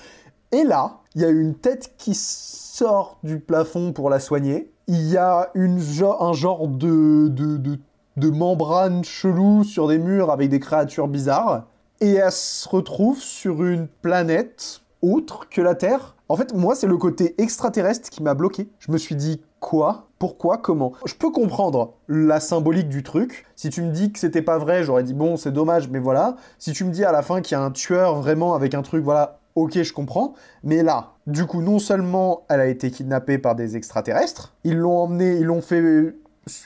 Et là, il y a une tête qui sort du plafond pour la soigner, il y a un genre de, de, membrane chelou sur des murs avec des créatures bizarres. Et elle se retrouve sur une planète autre que la Terre. En fait, moi, c'est le côté extraterrestre qui m'a bloqué. Je me suis dit, quoi? Pourquoi? Comment? Je peux comprendre la symbolique du truc. Si tu me dis que c'était pas vrai, j'aurais dit, bon, c'est dommage, mais voilà. Si tu me dis à la fin qu'il y a un tueur vraiment avec un truc, voilà, ok, je comprends. Mais là, du coup, non seulement elle a été kidnappée par des extraterrestres, ils l'ont emmenée, ils l'ont fait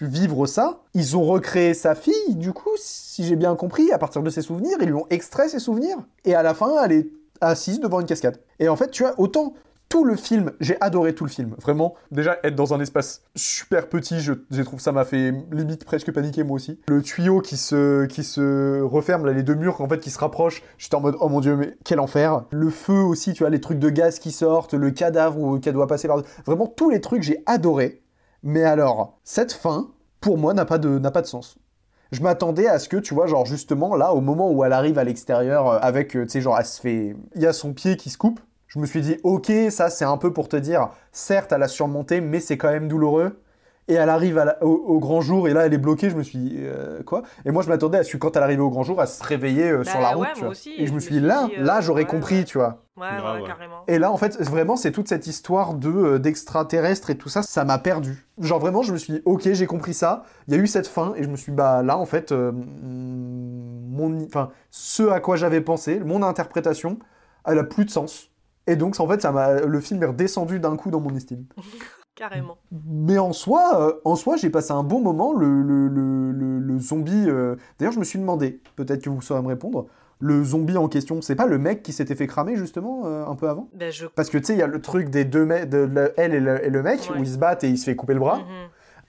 vivre ça, ils ont recréé sa fille, du coup, si j'ai bien compris, à partir de ses souvenirs, ils lui ont extrait ses souvenirs. Et à la fin, elle est assise devant une cascade. Et en fait, tu as autant tout le film, j'ai adoré tout le film. Vraiment, déjà être dans un espace super petit, je, trouve ça m'a fait limite presque paniquer moi aussi. Le tuyau qui se, qui se referme, là, les deux murs en fait qui se rapprochent, j'étais en mode oh mon dieu, mais quel enfer. Le feu aussi, tu vois, les trucs de gaz qui sortent, le cadavre qui doit passer par. Vraiment, tous les trucs, j'ai adoré. Mais alors, cette fin, pour moi, n'a pas, de, pas de sens je m'attendais à ce que, tu vois, genre justement, là, au moment où elle arrive à l'extérieur, euh, avec, euh, tu sais, genre, elle se fait... Il y a son pied qui se coupe, je me suis dit, ok, ça c'est un peu pour te dire, certes, elle a surmonté, mais c'est quand même douloureux. Et elle arrive au, grand jour, et là elle est bloquée. Je me suis dit, euh, quoi? Et moi je m'attendais à ce que quand elle arrivait au grand jour, à se réveiller euh, sur la bah route. Aussi, et je me suis dit, là, là j'aurais compris, tu vois. Ouais, ouais, carrément. Et là, en fait, vraiment, c'est toute cette histoire de euh, d'extraterrestres et tout ça, ça m'a perdu. Genre vraiment, je me suis dit, ok, j'ai compris ça. Il y a eu cette fin, et je me suis dit, bah là, en fait, mon, enfin, ce à quoi j'avais pensé, mon interprétation, elle a plus de sens. Et donc, en fait, ça m'a, le film est redescendu d'un coup dans mon estime. Carrément. Mais en soi, euh, en soi, j'ai passé un bon moment. Le, le, le, le- zombie. euh, D'ailleurs, je me suis demandé, peut-être que vous saurez me répondre. Le zombie en question, c'est pas le mec qui s'était fait cramer justement euh, un peu avant? Ben, je. Parce que tu sais, il y a le truc des deux mecs, de, le- elle et le, et le mec, Ouais. où ils se battent et il se fait couper le bras. Mhm,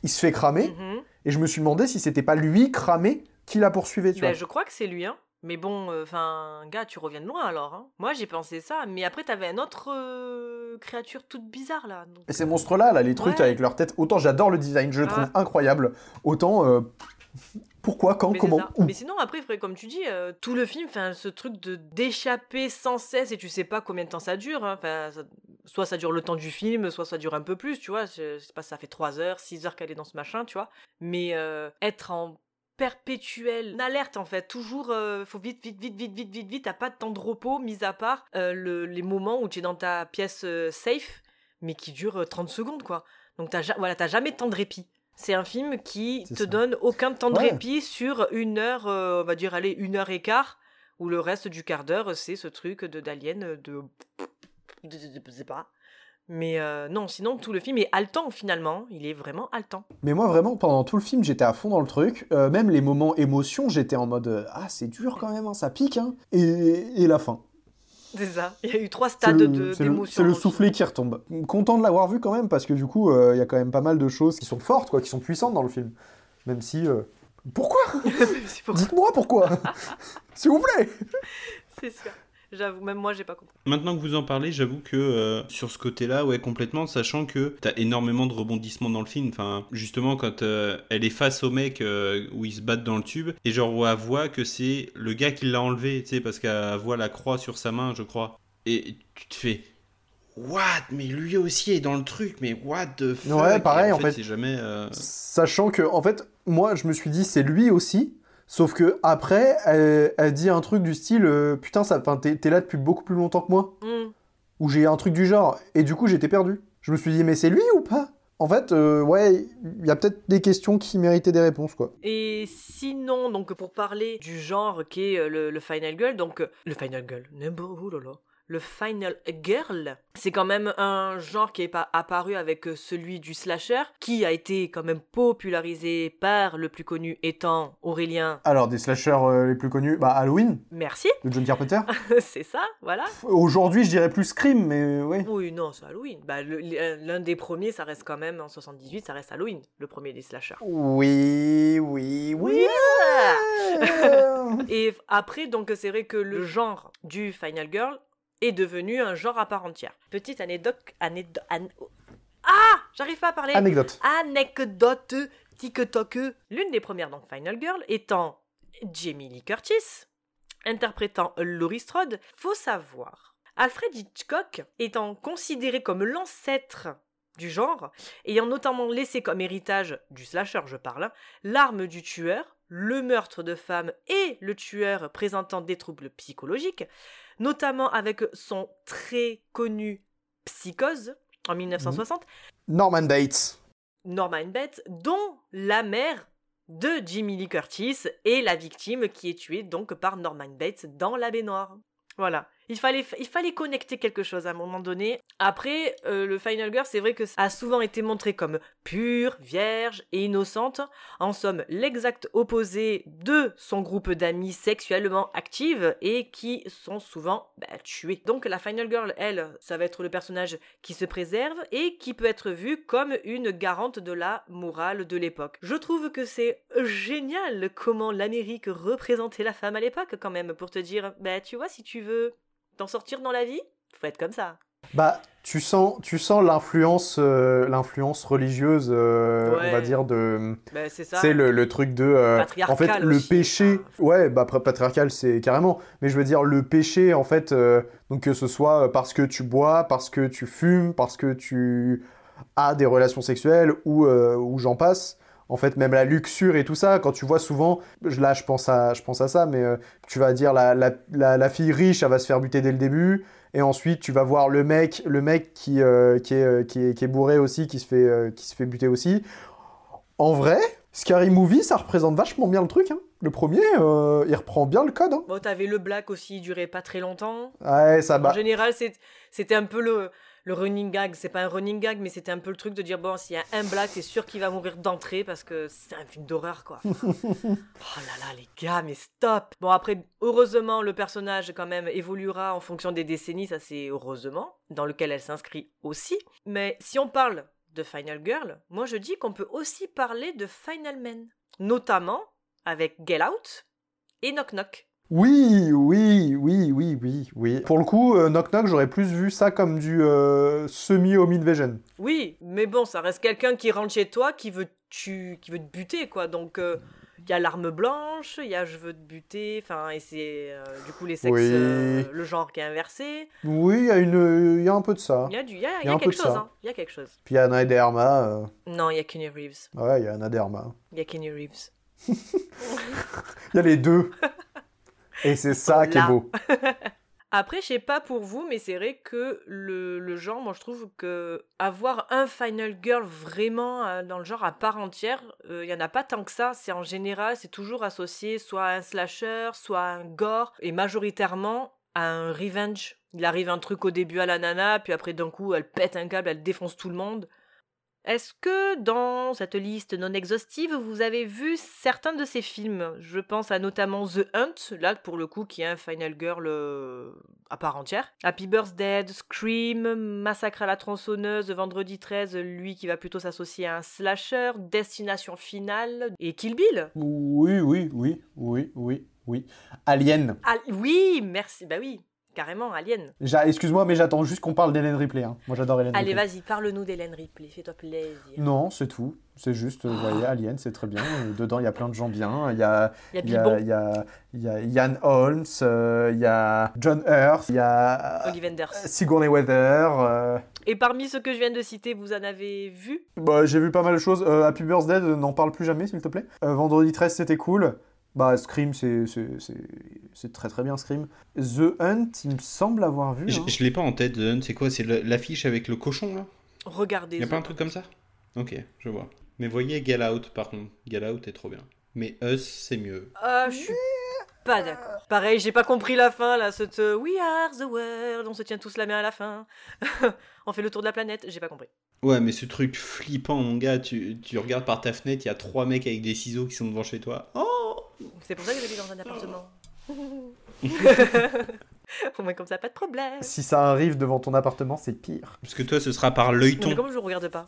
Il se fait cramer. mhm. Et je me suis demandé si c'était pas lui cramé qui la poursuivait, tu Ben, vois. je crois que c'est lui, hein. Mais bon, enfin, gars, tu reviens de loin alors. Hein. Moi, j'ai pensé ça, mais après, t'avais une autre euh, créature toute bizarre là. donc, Et ces monstres-là, là, les trucs Ouais. avec leur tête, autant j'adore le design, je le trouve Ah. incroyable. Autant, euh, pourquoi, quand, Mais comment Mais sinon, après, comme tu dis, euh, tout le film, enfin, ce truc de d'échapper sans cesse et tu sais pas combien de temps ça dure. hein. Enfin, ça- soit ça dure le temps du film, soit ça dure un peu plus, tu vois. Je, je sais pas, ça fait 3 heures, 6 heures qu'elle est dans ce machin, tu vois. Mais euh, être en perpétuelle alerte en fait toujours euh, faut vite vite vite vite vite vite vite t'as pas de temps de repos mis à part euh, le- les moments où tu es dans ta pièce euh, safe mais qui dure euh, 30 secondes quoi donc t'as voilà t'as jamais de temps de répit c'est un film qui te ça. donne aucun temps de Ouais. répit sur une heure euh, on va dire allez une heure et quart où le reste du quart d'heure c'est ce truc de d'alien de- je sais pas mais euh, non sinon tout le film est haletant finalement il est vraiment haletant Mais moi, vraiment, pendant tout le film, j'étais à fond dans le truc. Euh, même les moments émotion, j'étais en mode euh, Ah, c'est dur quand même, hein, ça pique. Hein. Et, et la fin. c'est ça il y a eu trois stades le, c'est le- d'émotion c'est le film. soufflet qui retombe. Content de l'avoir vu quand même, parce que du coup, il y a quand même pas mal de choses qui sont fortes, quoi, qui sont puissantes dans le film. Même si. Pourquoi? Dites-moi pourquoi S'il vous plaît C'est sûr. J'avoue, même moi, j'ai pas compris. Maintenant que vous en parlez, j'avoue que euh, sur ce côté-là, ouais, complètement, sachant que t'as énormément de rebondissements dans le film. Enfin, justement, quand euh, elle est face au mec euh, où ils se battent dans le tube, et genre où elle voit que c'est le gars qui l'a enlevé, tu sais, parce qu'elle voit la croix sur sa main, je crois. Et tu te fais. What? Mais lui aussi est dans le truc, mais what the fuck? Ouais, pareil, en fait. c'est jamais. euh, Sachant que, en fait, moi, je me suis dit, c'est lui aussi. Sauf que après, elle, elle dit un truc du style, euh, putain, ça, t'es t'es là depuis beaucoup plus longtemps que moi. Hmm. Ou j'ai un truc du genre. Et du coup, j'étais perdu. Je me suis dit, mais c'est lui ou pas? En fait, euh, ouais, il y a peut-être des questions qui méritaient des réponses, quoi. Et sinon, donc pour parler du genre qui est euh, le, le Final Girl, donc euh, le Final Girl, là là. Le Final Girl, c'est quand même un genre qui est pas apparu avec euh, celui du slasher, qui a été quand même popularisé par le plus connu étant Aurélien. Alors, des slashers euh, les plus connus, bah Halloween, Merci, de John Carpenter. c'est ça, voilà. Aujourd'hui, je dirais plus Scream, mais ouais. Oui, non, c'est Halloween. Bah, l'un des premiers, ça reste quand même en 78, ça reste Halloween, le premier des slashers. Oui, oui, oui. Et après, donc, c'est vrai que le genre du Final Girl est devenu un genre à part entière. Petite anecdote. anédo- an- Ah J'arrive pas à parler. Anecdote. Anecdote TikTok. L'une des premières, donc, Final Girl, étant Jamie Lee Curtis, interprétant Laurie Strode. Faut savoir, Alfred Hitchcock étant considéré comme l'ancêtre du genre, ayant notamment laissé comme héritage du slasher, je parle, l'arme du tueur, le meurtre de femmes et le tueur présentant des troubles psychologiques, notamment avec son très connu Psychose en 1960, Norman Bates. Norman Bates, dont la mère de Jimmy Lee Curtis est la victime qui est tuée donc par Norman Bates dans la baignoire. Voilà. Il fallait, il fallait connecter quelque chose à un moment donné. Après, euh, le Final Girl, c'est vrai que ça a souvent été montré comme pure, vierge et innocente. En somme, l'exact opposé de son groupe d'amis sexuellement actives et qui sont souvent bah, tués. Donc la Final Girl, elle, ça va être le personnage qui se préserve et qui peut être vu comme une garante de la morale de l'époque. Je trouve que c'est génial comment l'Amérique représentait la femme à l'époque quand même pour te dire, bah tu vois, si tu veux t'en sortir dans la vie, faut être comme ça. Bah, tu sens, tu sens l'influence, euh, l'influence religieuse, euh, Ouais. on va dire de. Bah c'est ça. C'est le, le truc de. euh, en Patriarcal fait, le aussi, péché. Ouais, bah patriarcal, c'est carrément. Mais je veux dire, le péché, en fait, donc que ce soit parce que tu bois, parce que tu fumes, parce que tu as des relations sexuelles ou, ou j'en passe. En fait, même la luxure et tout ça, quand tu vois souvent, là je pense à, je pense à ça, mais euh, tu vas dire la, la, la, la fille riche, elle va se faire buter dès le début, et ensuite tu vas voir le mec, le mec qui, euh, qui, est, euh, qui, est, qui est bourré aussi, qui se fait, euh, qui se fait buter aussi. En vrai, Scary Movie, ça représente vachement bien le truc. hein. Le premier, euh, il reprend bien le code. hein. Bon, t'avais le black aussi, il durait pas très longtemps. Ouais, ça En bah. général, c'était un peu le, le running gag, c'est pas un running gag, mais c'était un peu le truc de dire bon, s'il y a un black, c'est sûr qu'il va mourir d'entrée parce que c'est un film d'horreur, quoi. oh là là, les gars, mais stop Bon, après, heureusement, le personnage, quand même, évoluera en fonction des décennies, ça c'est heureusement, dans lequel elle s'inscrit aussi. Mais si on parle de Final Girl, moi je dis qu'on peut aussi parler de Final Man, notamment avec Get Out et Knock Knock. Oui, oui, oui, oui, oui, oui. Pour le coup, euh, Knock Knock, j'aurais plus vu ça comme du euh, semi-home invasion. Oui, mais bon, ça reste quelqu'un qui rentre chez toi, qui veut, tu, qui veut te buter, quoi. Donc, euh, il y a l'arme blanche, il y a je veux te buter, enfin, et c'est euh, du coup les sexes, Oui. euh, le genre qui est inversé. Oui, il y, a une- y a un peu de ça. Il y a, du, il y a, y a quelque de chose, hein. Il y a quelque chose. Puis il y a Anna et Derma. euh, Non, il y a Kenny Reeves. Ouais, il y a Anna Derma. Il y a Kenny Reeves. Il y a les deux. Et c'est ça qui est beau. Après, je sais pas pour vous, mais c'est vrai que le, le genre, moi je trouve que avoir un Final Girl vraiment euh, dans le genre à part entière, euh, il y en a pas tant que ça. C'est en général, c'est toujours associé soit à un slasher, soit à un gore, et majoritairement à un revenge. Il arrive un truc au début à la nana, puis après d'un coup elle pète un câble, elle défonce tout le monde. Est-ce que dans cette liste non exhaustive, vous avez vu certains de ces films? Je pense à notamment The Hunt, là pour le coup qui est un Final Girl euh, à part entière. Happy Birthday, Scream, Massacre à la tronçonneuse, Vendredi 13, lui qui va plutôt s'associer à un slasher, Destination Finale et Kill Bill. Oui, oui, oui, oui, oui, oui. Alien. Oui, merci, bah oui, carrément, Alien. Excuse-moi, mais j'attends juste qu'on parle d'Hélène Ripley. hein. Moi, j'adore Hélène Allez, Ripley. vas-y, parle-nous d'Hélène Ripley, fais-toi plaisir. Non, c'est tout. C'est juste, euh, vous voyez, Alien, c'est très bien. Euh, Dedans, il y a plein de gens bien. Il y a, Il y a il y a, il y Ian Holmes, euh, il y a John Hurt, il y a. Sigourney Weather. euh, Et parmi ceux que je viens de citer, vous en avez vu? Bah, j'ai vu pas mal de choses. Euh, Happy Birthday, n'en parle plus jamais, s'il te plaît. Vendredi 13, c'était cool. Bah, Scream, c'est c'est- c'est- c'est très très bien, Scream. The Hunt, il me semble avoir vu. Je, hein. je l'ai pas en tête, The Hunt, c'est quoi? C'est l'affiche avec le cochon là? Regardez. Y a pas un truc comme ça? Ok, je vois. Mais voyez Get Out par contre. Get Out est trop bien. Mais Us, c'est mieux. Ah, je suis pas d'accord. Pareil, j'ai pas compris la fin là, cette euh, We are the world, on se tient tous la main à la fin. on fait le tour de la planète, j'ai pas compris. Ouais, mais ce truc flippant, mon gars, tu, tu regardes par ta fenêtre, il y a trois mecs avec des ciseaux qui sont devant chez toi. Oh C'est pour ça que j'habite dans un appartement. Au moins comme ça, pas de problème. Si ça arrive devant ton appartement, c'est pire. Parce que toi, ce sera par Non, mais l'œilleton. comme je regarde pas.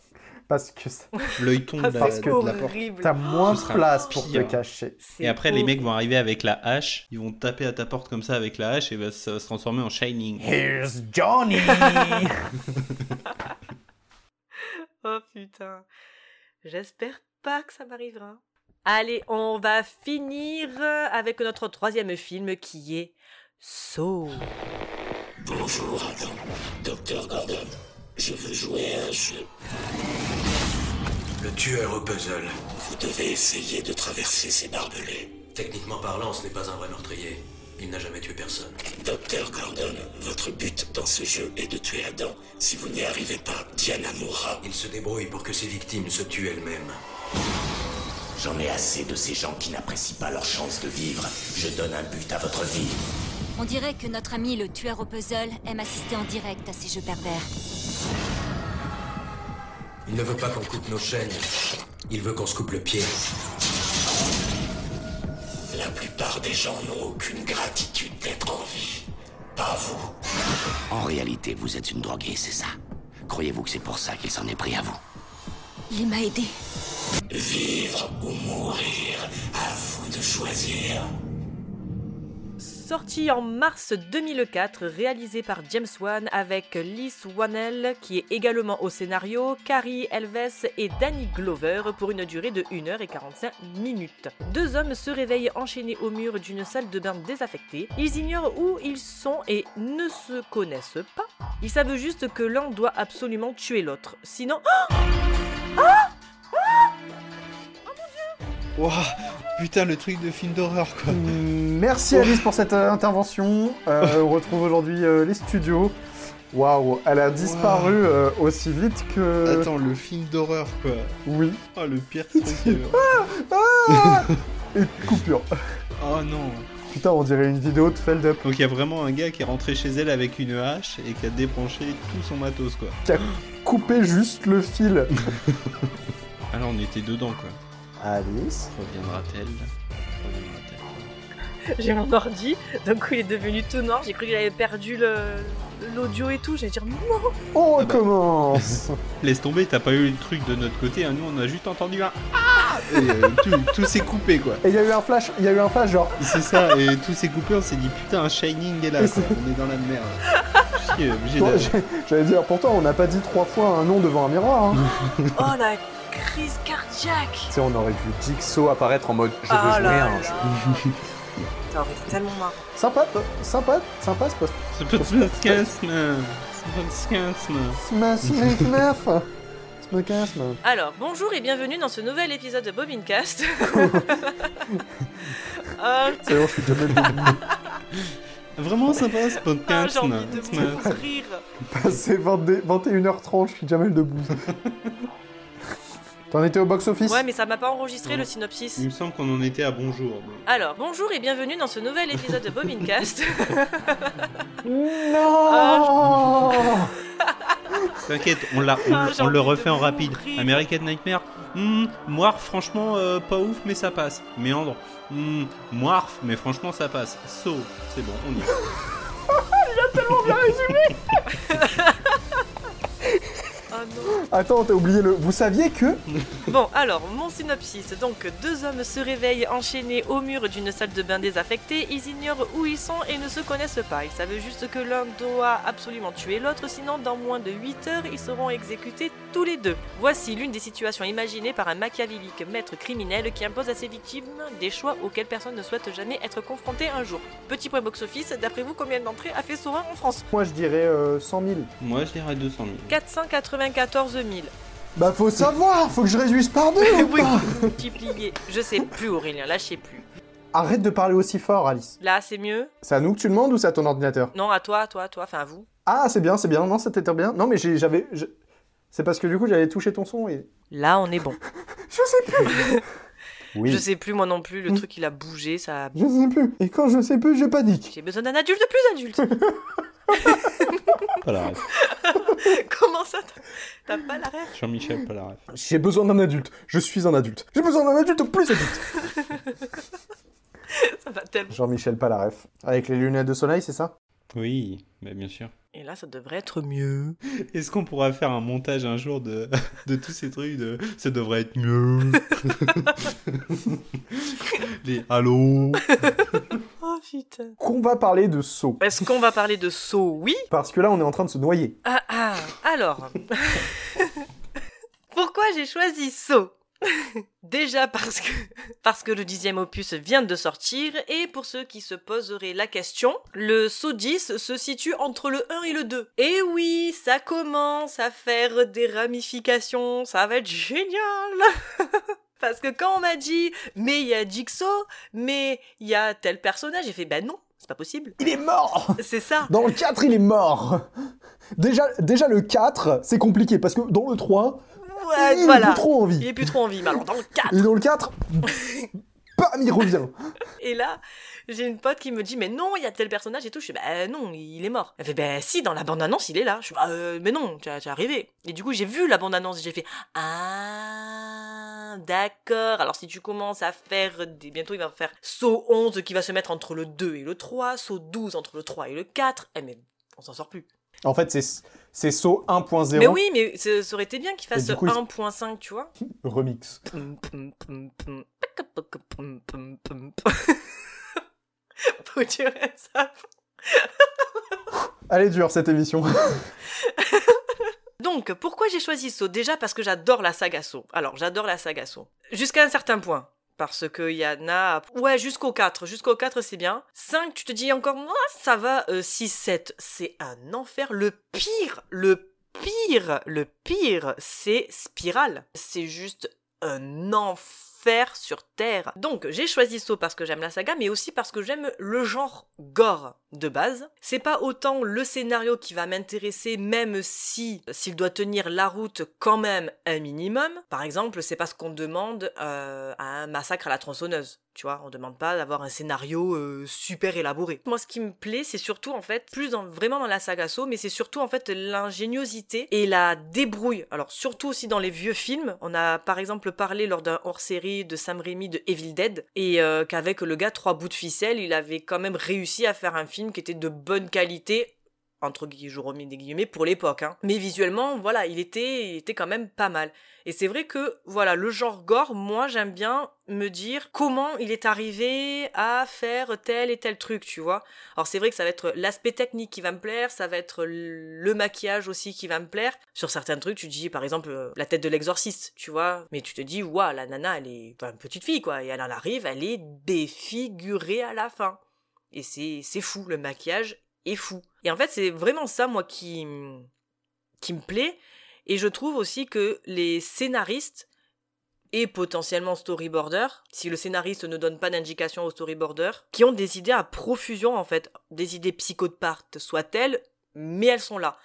Parce que ça- L'œilleton de, Ah, la- c'est que de la porte. horrible. t'as moins de place pour te cacher. Et après, les mecs vont arriver avec la hache, ils vont taper à ta porte comme ça avec la hache et bah, ça va se transformer en Shining. Here's Johnny Oh putain. J'espère pas que ça m'arrivera. Allez, on va finir avec notre troisième film qui est Saw. Bonjour, Adam. Docteur Gordon. Je veux jouer à un jeu. Le tueur au puzzle. Vous devez essayer de traverser ces barbelés. Techniquement parlant, ce n'est pas un vrai meurtrier. Il n'a jamais tué personne. Docteur Gordon, votre but dans ce jeu est de tuer Adam. Si vous n'y arrivez pas, Diana mourra. Il se débrouille pour que ses victimes se tuent elles-mêmes. J'en ai assez de ces gens qui n'apprécient pas leur chance de vivre. Je donne un but à votre vie. On dirait que notre ami le tueur au puzzle aime assister en direct à ces jeux pervers. Il ne veut pas qu'on coupe nos chaînes. Il veut qu'on se coupe le pied. La plupart des gens n'ont aucune gratitude d'être en vie. Pas vous. En réalité, vous êtes une droguée, c'est ça Croyez-vous que c'est pour ça qu'il s'en est pris à vous? Il m'a aidé. Vivre ou mourir, à vous de choisir. Sorti en mars 2004, réalisé par James Wan avec Liz Wannell qui est également au scénario, Carrie Elves et Danny Glover pour une durée de 1h45 minutes. Deux hommes se réveillent enchaînés au mur d'une salle de bain désaffectée. Ils ignorent où ils sont et ne se connaissent pas. Ils savent juste que l'un doit absolument tuer l'autre. Sinon... Waouh Putain, le truc de film d'horreur quoi. Mm, Merci Alice pour cette euh, intervention. Euh, on retrouve aujourd'hui euh, les studios. Waouh, elle a disparu euh, aussi vite que. Attends, le film d'horreur quoi. Oui. Oh, le pire truc ever. Ah Et coupure. Oh non. Putain, on dirait une vidéo de Feld Up. Donc il y a vraiment un gars qui est rentré chez elle avec une hache et qui a débranché tout son matos quoi. Qui a coupé juste le fil. Alors on était dedans quoi. Alice. Reviendra-t-elle? Reviendra-t-elle? J'ai mon ordi, d'un coup il est devenu tout noir, j'ai cru qu'il avait perdu le l'audio et tout, j'allais dire non On recommence Laisse tomber, t'as pas eu le truc de notre côté, hein. nous on a juste entendu un Ah Et euh, tout, tout s'est coupé quoi. Et il y a eu un flash, il y a eu un flash genre. C'est ça, et tout s'est coupé, on s'est dit putain un Shining est là, quoi. on est dans la merde. Chier, obligé Bon, de- j'ai- J'allais dire, pourtant on n'a pas dit trois fois un nom devant un miroir. Hein. Oh la crise cardiaque tu sais, on aurait vu Jigsaw apparaître en mode je veux Ah jouer là un là. jeu. Ça aurait été tellement marrant. Sympa, sympa, sympa ce post. C'est pas de. Alors, bonjour et bienvenue dans ce nouvel épisode de Bobincast. Euh, C'est bon, je suis jamais Vraiment sympa ce ah, podcast. j'ai envie de mourir. Passé 22 21h30, je suis Jamel Debbouze. T'en étais au box-office Ouais, mais ça m'a pas enregistré Non. le synopsis. Il me semble qu'on en était à bonjour. Alors, bonjour et bienvenue dans ce nouvel épisode de Bobincast. Non T'inquiète, on, l'a, on, Ah, on le refait en rapide. American Nightmare. Moirf, franchement, euh, pas ouf, mais ça passe. Méandre. Hmm, Moirf, mais franchement, ça passe. So, c'est bon, on y va. Oh non. Attends, t'as oublié le. Vous saviez que Bon, alors, mon synopsis. Donc, deux hommes se réveillent enchaînés au mur d'une salle de bain désaffectée. Ils ignorent où ils sont et ne se connaissent pas. Ils savent juste que l'un doit absolument tuer l'autre, sinon, dans moins de 8 heures, ils seront exécutés tous les deux. Voici l'une des situations imaginées par un machiavélique maître criminel qui impose à ses victimes des choix auxquels personne ne souhaite jamais être confronté un jour. Petit point box-office, d'aprez vous, combien d'entrées a fait Sora en France? Moi je dirais euh, 100 000. Moi, je dirais 200 000. 494 000. Bah faut savoir, faut que je réduise par deux ou oui, pas multiplié. Je sais plus, Aurélien, là, je sais plus. Arrête de parler aussi fort, Alice. Là, c'est mieux C'est à nous que tu demandes ou c'est à ton ordinateur? Non, à toi, à toi, à toi, enfin à vous. Ah, c'est bien, c'est bien. Non, c'était bien. Non, mais j'ai- j'avais. je- C'est parce que du coup j'avais touché ton son et. Là, on est bon. Je sais plus Oui. Je sais plus, moi non plus, le Mm. truc il a bougé, ça a... Je sais plus. Et quand je sais plus, je panique. J'ai besoin d'un adulte plus adulte. Pas la ref. Comment ça t'as- pas la rêve Jean-Michel, pas la ref. J'ai besoin d'un adulte. Je suis un adulte. J'ai besoin d'un adulte plus adulte. Ça va tellement... Jean-Michel Palaref. Avec les lunettes de soleil, c'est ça? Oui, bah, bien sûr. Et là, ça devrait être mieux. Est-ce qu'on pourra faire un montage un jour de, de tous ces trucs de ça devrait être mieux? Les allô Oh putain. Qu'on va parler de saut. Est-ce qu'on va parler de saut? Oui Parce que là, on est en train de se noyer. Ah ah Alors... Pourquoi j'ai choisi saut? Déjà parce que, parce que le dixième opus vient de sortir, et pour ceux qui se poseraient la question, le saut 10 se situe entre le 1 et le 2. Et oui, ça commence à faire des ramifications, ça va être génial Parce que quand on m'a dit, mais il y a Jigsaw, mais il y a tel personnage, j'ai fait, ben non, c'est pas possible. Il est mort C'est ça Dans le 4, il est mort Déjà, déjà le 4, c'est compliqué parce que dans le 3, Ouais, il voilà. est plus trop en Il vie. est plus trop en vie, mais alors dans le 4 Et dans le 4, bam, il revient. Et là, j'ai une pote qui me dit mais non, il y a tel personnage et tout. Je fais bah non, il est mort. Elle fait bah si, dans la bande annonce il est là. Je fais bah euh, mais non, tu as rêvé. Et du coup j'ai vu la bande annonce et j'ai fait ah d'accord. Alors si tu commences à faire des bientôt il va faire saut 11 qui va se mettre entre le 2 et le 3, saut 12 entre le 3 et le 4. Eh mais on s'en sort plus. En fait, c'est c'est saut 1.0 Mais oui, mais ça aurait été bien qu'il fasse Et du coup, il- 1.5, tu vois. remix. Faut dire ça. Elle est dure cette émission. Donc, pourquoi j'ai choisi Saw Déjà parce que j'adore la saga Saw. Alors, j'adore la saga Saw. Jusqu'à un certain point. Parce qu'il y en a... Ouais, jusqu'au 4. Jusqu'au 4, c'est bien. 5, tu te dis encore, moi, ça va. Euh, 6, 7, c'est un enfer. Le pire, le pire, le pire, c'est Spiral. C'est juste un enfer sur Terre. Donc j'ai choisi parce que j'aime la saga, mais aussi parce que j'aime le genre gore de base. C'est pas autant le scénario qui va m'intéresser, même si s'il doit tenir la route quand même un minimum. Par exemple, c'est pas ce qu'on demande euh, un massacre à la tronçonneuse. Tu vois, on demande pas d'avoir un scénario euh, super élaboré. Moi, ce qui me plaît, c'est surtout en fait plus dans, vraiment dans la saga Saw, mais c'est surtout en fait l'ingéniosité et la débrouille. Alors surtout aussi dans les vieux films, on a par exemple parlé lors d'un hors-série de Sam Raimi de Evil Dead et euh, qu'avec le gars trois bouts de ficelle, il avait quand même réussi à faire un film qui était de bonne qualité entre guillemets des guillemets pour l'époque hein. mais visuellement voilà il était était quand même pas mal. Et c'est vrai que voilà le genre gore moi j'aime bien me dire comment il est arrivé à faire tel et tel truc tu vois. Alors c'est vrai que ça va être l'aspect technique qui va me plaire ça va être le maquillage aussi qui va me plaire. Sur certains trucs tu dis par exemple euh, la tête de l'exorciste tu vois. Mais tu te dis waouh la nana elle est une petite fille quoi et elle en arrive elle est défigurée à la fin. Et c'est fou le maquillage fou et en fait, c'est vraiment ça, moi, qui, qui me plaît. Et je trouve aussi que les scénaristes et potentiellement storyboarder, si le scénariste ne donne pas d'indication au storyboarder, qui ont des idées à profusion en fait, des idées psychopathes soient-elles, mais elles sont là.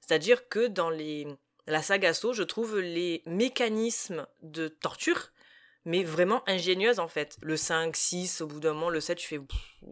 C'est-à-dire que dans les la saga So, je trouve les mécanismes de torture mais vraiment ingénieuse en fait. Le 5, 6, au bout d'un moment, le 7, tu fais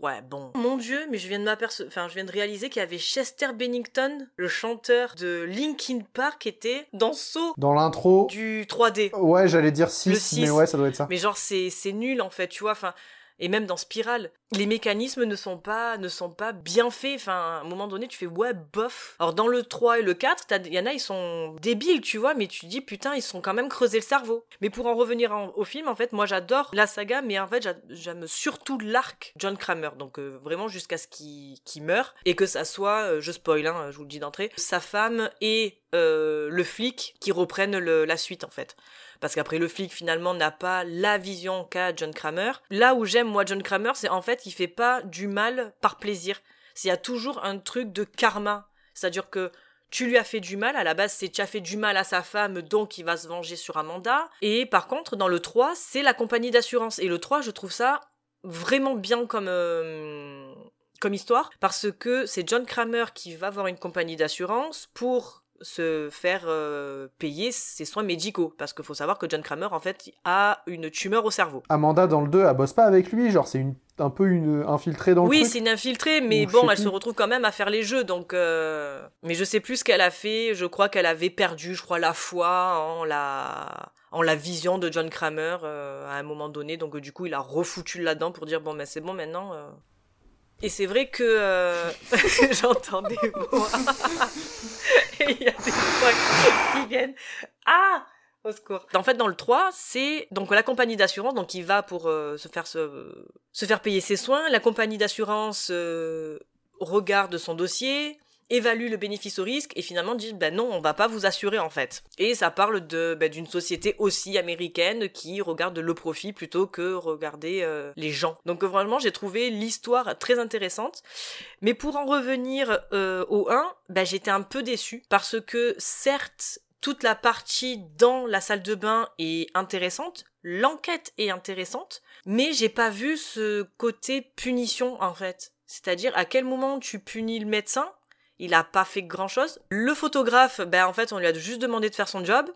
ouais, bon. Mon dieu, mais je viens de m'apercevoir, enfin, je viens de réaliser qu'il y avait Chester Bennington, le chanteur de Linkin Park, était dans Saw. Dans l'intro. Du 3D. Ouais, j'allais dire 6, mais ouais, ça doit être ça. Mais genre, c'est nul en fait, tu vois, enfin et même dans Spirale, les mécanismes ne sont pas ne sont pas bien faits. Enfin, à un moment donné, tu fais ouais, bof. Alors dans le 3 et le 4, il y en a, ils sont débiles, tu vois, mais tu te dis putain, ils sont quand même creusés le cerveau. Mais pour en revenir au film, en fait, moi j'adore la saga, mais en fait, j'aime surtout l'arc John Kramer. Donc euh, vraiment jusqu'à ce qu'il meure et que ça soit, euh, je spoil, hein, je vous le dis d'entrée, sa femme et euh, le flic qui reprennent la suite en fait parce qu'après le flic finalement n'a pas la vision qu'a John Kramer. Là où j'aime moi John Kramer, c'est en fait il fait pas du mal par plaisir. Il y a toujours un truc de karma, c'est-à-dire que tu lui as fait du mal, à la base c'est tu as fait du mal à sa femme, donc il va se venger sur Amanda. Et par contre, dans le 3, c'est la compagnie d'assurance. Et le 3, je trouve ça vraiment bien comme, euh, comme histoire, parce que c'est John Kramer qui va avoir une compagnie d'assurance pour se faire euh, payer ses soins médicaux. Parce qu'il faut savoir que John Kramer, en fait, a une tumeur au cerveau. Amanda, dans le 2, elle bosse pas avec lui, genre c'est une, un peu une infiltrée dans le Oui, c'est une infiltrée, mais bon, elle se retrouve quand même à faire les jeux, donc... Euh, mais je sais plus ce qu'elle a fait, je crois qu'elle avait perdu, je crois, la foi en la en la vision de John Kramer euh, à un moment donné, donc du coup il a refoutu là-dedans pour dire bon ben c'est bon maintenant et c'est vrai que euh, j'entends des voix. Et il y a des voix qui viennent. Ah Au secours. En fait, dans le 3, c'est donc la compagnie d'assurance, donc il va pour euh, se, faire se, se, faire payer ses soins. La compagnie d'assurance euh, regarde son dossier, évalue le bénéfice au risque et finalement dit ben non on va pas vous assurer en fait. Et ça parle de ben, d'une société aussi américaine qui regarde le profit plutôt que regarder euh, les gens. Donc vraiment j'ai trouvé l'histoire très intéressante. Mais pour en revenir euh, au 1 ben j'étais un peu déçue parce que certes toute la partie dans la salle de bain est intéressante, l'enquête est intéressante, mais j'ai pas vu ce côté punition en fait. C'est-à-dire à quel moment tu punis le médecin il a pas fait grand chose. Le photographe, ben en fait, on lui a juste demandé de faire son job.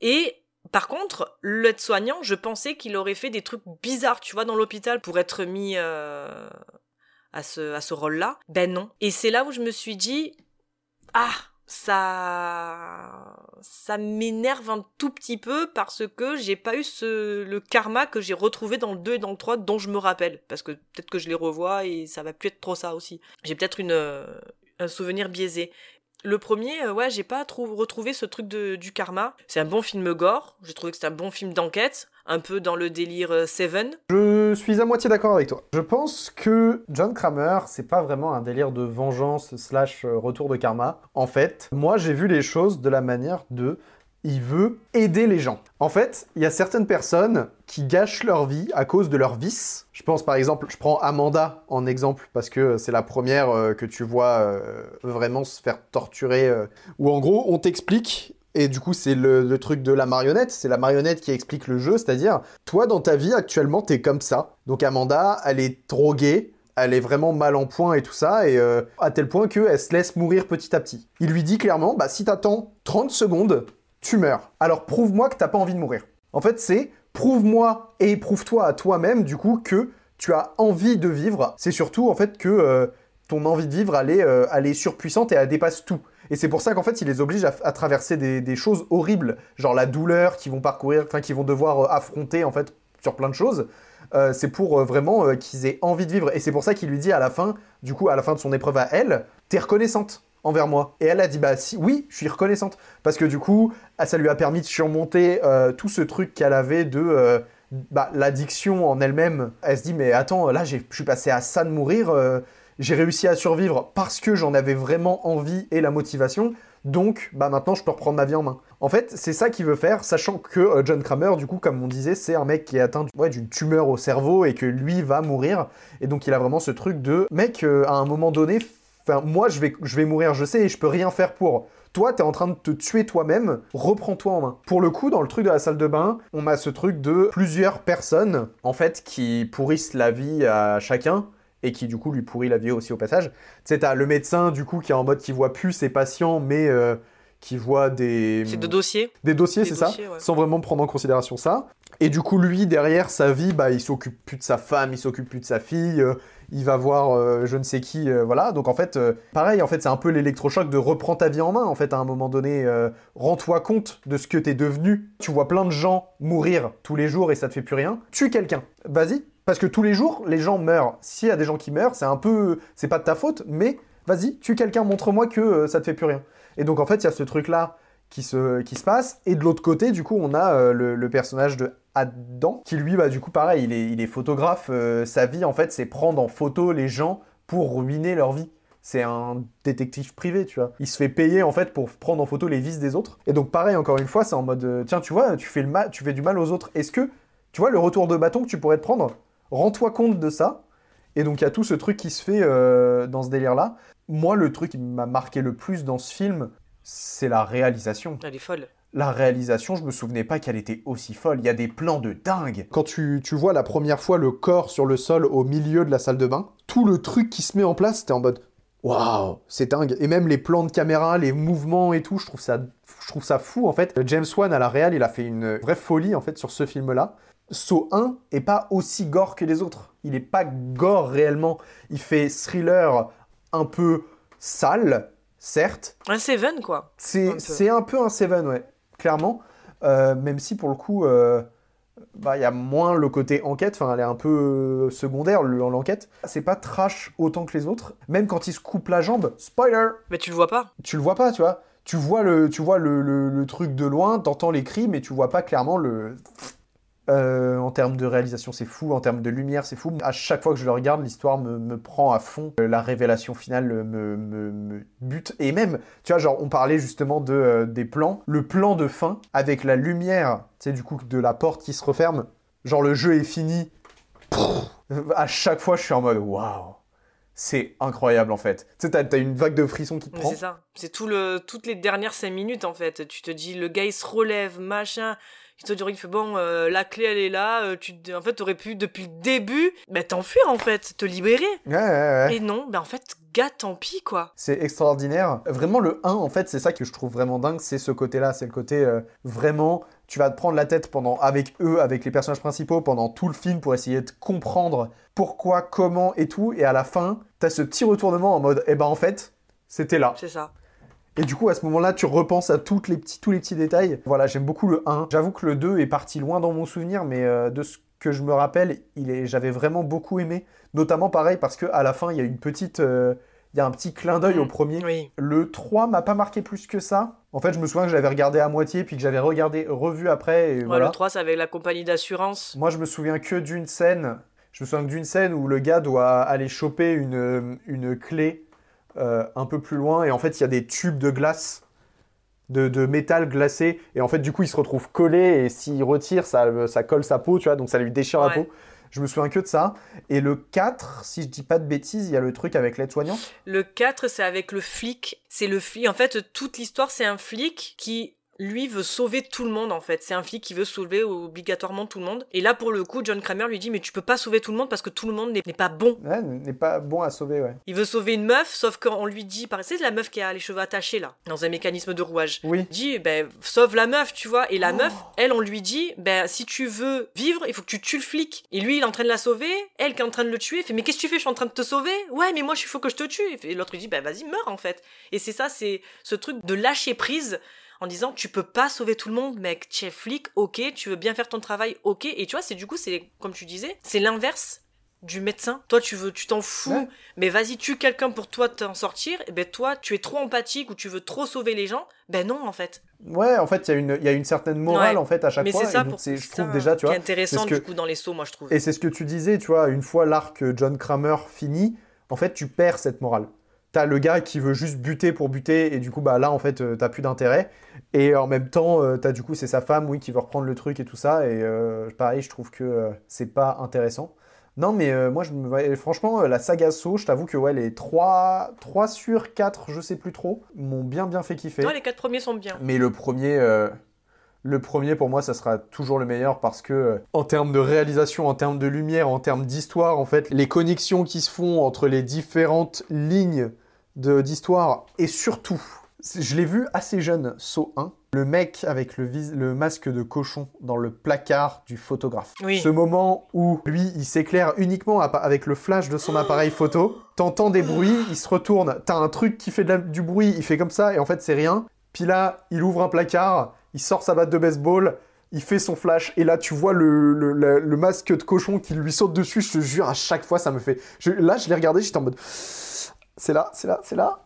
Et par contre, l'aide-soignant, je pensais qu'il aurait fait des trucs bizarres, tu vois, dans l'hôpital pour être mis euh, à ce, à ce rôle-là. Ben non. Et c'est là où je me suis dit, ah, ça, ça m'énerve un tout petit peu parce que j'ai pas eu ce, le karma que j'ai retrouvé dans le 2 et dans le 3 dont je me rappelle. Parce que peut-être que je les revois et ça va plus être trop ça aussi. J'ai peut-être une, un souvenir biaisé. Le premier, euh, ouais, j'ai pas retrouvé ce truc de, du karma. C'est un bon film gore. J'ai trouvé que c'était un bon film d'enquête, un peu dans le délire euh, Seven. Je suis à moitié d'accord avec toi. Je pense que John Kramer, c'est pas vraiment un délire de vengeance slash euh, retour de karma. En fait, moi, j'ai vu les choses de la manière de il veut aider les gens. En fait, il y a certaines personnes qui gâchent leur vie à cause de leur vice. Je pense par exemple, je prends Amanda en exemple parce que c'est la première euh, que tu vois euh, vraiment se faire torturer. Euh, où en gros, on t'explique Et du coup, c'est le, truc de la marionnette. C'est la marionnette qui explique le jeu. C'est-à-dire, toi, dans ta vie, actuellement, t'es comme ça. Donc Amanda, elle est droguée. Elle est vraiment mal en point et tout ça. Et à tel point qu'elle se laisse mourir petit à petit. Il lui dit clairement, bah, si t'attends 30 secondes, tu meurs. Alors prouve-moi que t'as pas envie de mourir. En fait, c'est prouve-moi et prouve-toi à toi-même, du coup, que tu as envie de vivre. C'est surtout, en fait, que euh, ton envie de vivre, elle est, euh, elle est surpuissante et elle dépasse tout. Et c'est pour ça qu'en fait, il les oblige à, traverser des, choses horribles, genre la douleur qu'ils vont parcourir, enfin, qu'ils vont devoir euh, affronter, en fait, sur plein de choses. C'est pour vraiment qu'ils aient envie de vivre. Et c'est pour ça qu'il lui dit à la fin, du coup, à la fin de son épreuve à elle, t'es reconnaissante envers moi. Et elle a dit, bah si, oui, je suis reconnaissante. Parce que du coup, ah, ça lui a permis de surmonter euh, tout ce truc qu'elle avait de euh, bah, l'addiction en elle-même. Elle se dit, mais attends, là, je suis passé à ça de mourir. euh, j'ai réussi à survivre parce que j'en avais vraiment envie et la motivation. Donc, bah maintenant, je peux reprendre ma vie en main. En fait, c'est ça qu'il veut faire, sachant que John Kramer, du coup, comme on disait, c'est un mec qui est atteint d'une tumeur au cerveau et que lui va mourir. Et donc, il a vraiment ce truc de mec, à un moment donné, enfin, moi, je vais, je vais mourir, je sais, et je peux rien faire pour. Toi, t'es en train de te tuer toi-même, reprends-toi en main. Pour le coup, dans le truc de la salle de bain, on a ce truc de plusieurs personnes, en fait, qui pourrissent la vie à chacun et qui du coup lui pourrit la vie aussi au passage. Tu sais, t'as le médecin du coup qui est en mode qui voit plus ses patients, mais euh, qui voit des C'est de dossiers? des dossiers, c'est ça, ouais. sans vraiment prendre en considération ça. Et du coup, lui derrière sa vie, bah il s'occupe plus de sa femme, il s'occupe plus de sa fille. euh, il va voir euh, je ne sais qui, euh, voilà. Donc en fait, euh, pareil, en fait, c'est un peu l'électrochoc de reprends ta vie en main. En fait, à un moment donné, rends-toi compte de ce que t'es devenu. Tu vois plein de gens mourir tous les jours et ça te fait plus rien. Tue quelqu'un. Vas-y, parce que tous les jours, les gens meurent. S'il y a des gens qui meurent, c'est un peu, c'est pas de ta faute, mais vas-y, tue quelqu'un, montre-moi que ça te fait plus rien. Et donc en fait, il y a ce truc-là qui se, qui se passe. Et de l'autre côté, du coup, on a le personnage de Adam, qui lui, bah, du coup, pareil, il est, il est photographe. euh, sa vie, en fait, c'est prendre en photo les gens pour ruiner leur vie. C'est un détective privé, tu vois. Il se fait payer, en fait, pour prendre en photo les vices des autres. Et donc, pareil, encore une fois, c'est en mode, euh, tiens, tu vois, tu fais, le mal, tu fais du mal aux autres. Est-ce que, tu vois, le retour de bâton que tu pourrais te prendre, rends-toi compte de ça. Et donc, il y a tout ce truc qui se fait euh, dans ce délire-là. Moi, le truc qui m'a marqué le plus dans ce film, c'est la réalisation. Elle est folle. La réalisation, je me souvenais pas qu'elle était aussi folle. Il y a des plans de dingue. Quand tu, tu vois la première fois le corps sur le sol au milieu de la salle de bain, tout le truc qui se met en place, t'es en mode waouh, c'est dingue. Et même les plans de caméra, les mouvements et tout, je trouve ça, je trouve ça fou en fait. James Wan à la réal, il a fait une vraie folie en fait sur ce film-là. Saw 1 est pas aussi gore que les autres. Il est pas gore réellement. Il fait thriller un peu sale, certes, Un Seven, quoi. c'est Un peu. un peu un Seven, ouais, clairement. Euh, même si pour le coup, euh, bah, il y a moins le côté enquête, enfin, elle est un peu euh, secondaire, le- l'enquête. C'est pas trash autant que les autres. Même quand il se coupe la jambe, spoiler, Mais tu le vois pas. tu le vois pas, tu vois. Tu vois le, tu vois le, le- le truc de loin, t'entends les cris, mais tu vois pas clairement le. Euh, en termes de réalisation, c'est fou. En termes de lumière, c'est fou. À chaque fois que je le regarde, l'histoire me, me prend à fond. Euh, La révélation finale me, me- me bute. Et même, tu vois, genre, on parlait justement de, euh, des plans. Le plan de fin, avec la lumière, tu sais, du coup, de la porte qui se referme. Genre, le jeu est fini. Pff, à chaque fois, je suis en mode waouh. C'est incroyable en fait. Tu sais, t'as une vague de frissons qui te prend. c'est ça. C'est tout le, toutes les dernières cinq minutes, en fait. Tu te dis, le gars, il se relève, machin. Il te fait, bon, euh, la clé, elle est là. euh, tu, en fait, t'aurais pu, depuis le début, bah, t'enfuir, en fait, te libérer. Ouais, ouais, ouais. Et non, bah, en fait, gars, tant pis, quoi. C'est extraordinaire. Vraiment, le 1, en fait, c'est ça que je trouve vraiment dingue, c'est ce côté-là. C'est le côté euh, vraiment, tu vas te prendre la tête pendant, avec eux, avec les personnages principaux, pendant tout le film pour essayer de comprendre pourquoi, comment et tout. Et à la fin, t'as ce petit retournement en mode, eh ben en fait, c'était là. C'est ça. Et du coup, à ce moment-là, tu repenses à toutes les petits, tous les petits détails. Voilà, j'aime beaucoup le 1. J'avoue que le 2 est parti loin dans mon souvenir, mais euh, de ce que je me rappelle, il est, j'avais vraiment beaucoup aimé. Notamment pareil parce que à la fin, il y a une petite, euh, il y a un petit clin d'œil au premier. Oui. Le 3 m'a pas marqué plus que ça. En fait, je me souviens que j'avais regardé à moitié, puis que j'avais regardé, revu après, et Ouais, voilà. Le 3, c'est avec la compagnie d'assurance. Moi, je me souviens que d'une scène. Je me souviens d'une scène où le gars doit aller choper une, une clé euh, un peu plus loin, et en fait, il y a des tubes de glace, de, de métal glacé, et en fait, du coup, il se retrouve collé, et s'il retire, ça, ça colle sa peau, tu vois, donc ça lui déchire la peau. Je me souviens que de ça. Et le 4, si je dis pas de bêtises, il y a le truc avec l'aide-soignante. Le 4, c'est avec le flic. C'est le flic. En fait, toute l'histoire, c'est un flic qui lui veut sauver tout le monde en fait. C'est un flic qui veut sauver obligatoirement tout le monde. Et là, pour le coup, John Kramer lui dit mais tu peux pas sauver tout le monde parce que tout le monde n'est pas bon. Ouais, n'est pas bon à sauver, ouais. Il veut sauver une meuf, sauf qu'on lui dit, par c'est la meuf qui a les cheveux attachés là, dans un mécanisme de rouage. Oui. Il dit, ben sauve la meuf, tu vois. Et la meuf, elle, on lui dit, ben si tu veux vivre, il faut que tu tues le flic. Et lui, il est en train de la sauver, elle qui est en train de le tuer. Il fait, mais qu'est-ce que tu fais? Je suis en train de te sauver. Ouais, mais moi, il faut que je te tue. Et l'autre lui dit, ben vas-y, meurs en fait. Et c'est ça, c'est ce truc de lâcher prise en disant tu peux pas sauver tout le monde mec tu es flic ok tu veux bien faire ton travail ok et tu vois c'est du coup c'est comme tu disais c'est l'inverse du médecin. Toi, tu veux, tu t'en fous, Ouais. mais vas-y, tue quelqu'un pour toi t'en sortir. Et ben toi, tu es trop empathique ou tu veux trop sauver les gens. Ben non, en fait. Ouais, en fait, il y, a une- il y a une certaine morale Ouais. en fait à chaque mais fois. c'est ça pour c'est- je trouve déjà, tu vois. intéressant que- du coup dans les sauts, moi je trouve. Et c'est ce que tu disais, tu vois, une fois l'arc John Kramer fini, en fait, tu perds cette morale. T'as le gars qui veut juste buter pour buter, et du coup, bah là, en fait, euh, t'as plus d'intérêt. Et en même temps, euh, t'as du coup, c'est sa femme, oui, qui veut reprendre le truc et tout ça. Et euh, pareil, je trouve que c'est pas intéressant. Non, mais moi, je me... franchement, la saga Saw, je t'avoue que ouais, les 3... 3 sur 4, je sais plus trop, m'ont bien bien fait kiffer. Toi, les quatre premiers sont bien. Mais le premier, le premier pour moi, ça sera toujours le meilleur parce que euh, en termes de réalisation, en termes de lumière, en termes d'histoire, en fait, les connexions qui se font entre les différentes lignes d'histoire et surtout, je l'ai vu assez jeune, Saut 1. Le mec avec le, vis- le masque de cochon dans le placard du photographe. Oui. Ce moment où lui, il s'éclaire uniquement avec le flash de son appareil photo. T'entends des bruits, il se retourne. T'as un truc qui fait de la- du bruit, il fait comme ça, et en fait, c'est rien. Puis là, il ouvre un placard, il sort sa batte de baseball, il fait son flash, et là, tu vois le, le- le- le masque de cochon qui lui saute dessus. Je te jure, à chaque fois, ça me fait. je- là, je l'ai regardé, j'étais en mode. C'est là, c'est là, c'est là.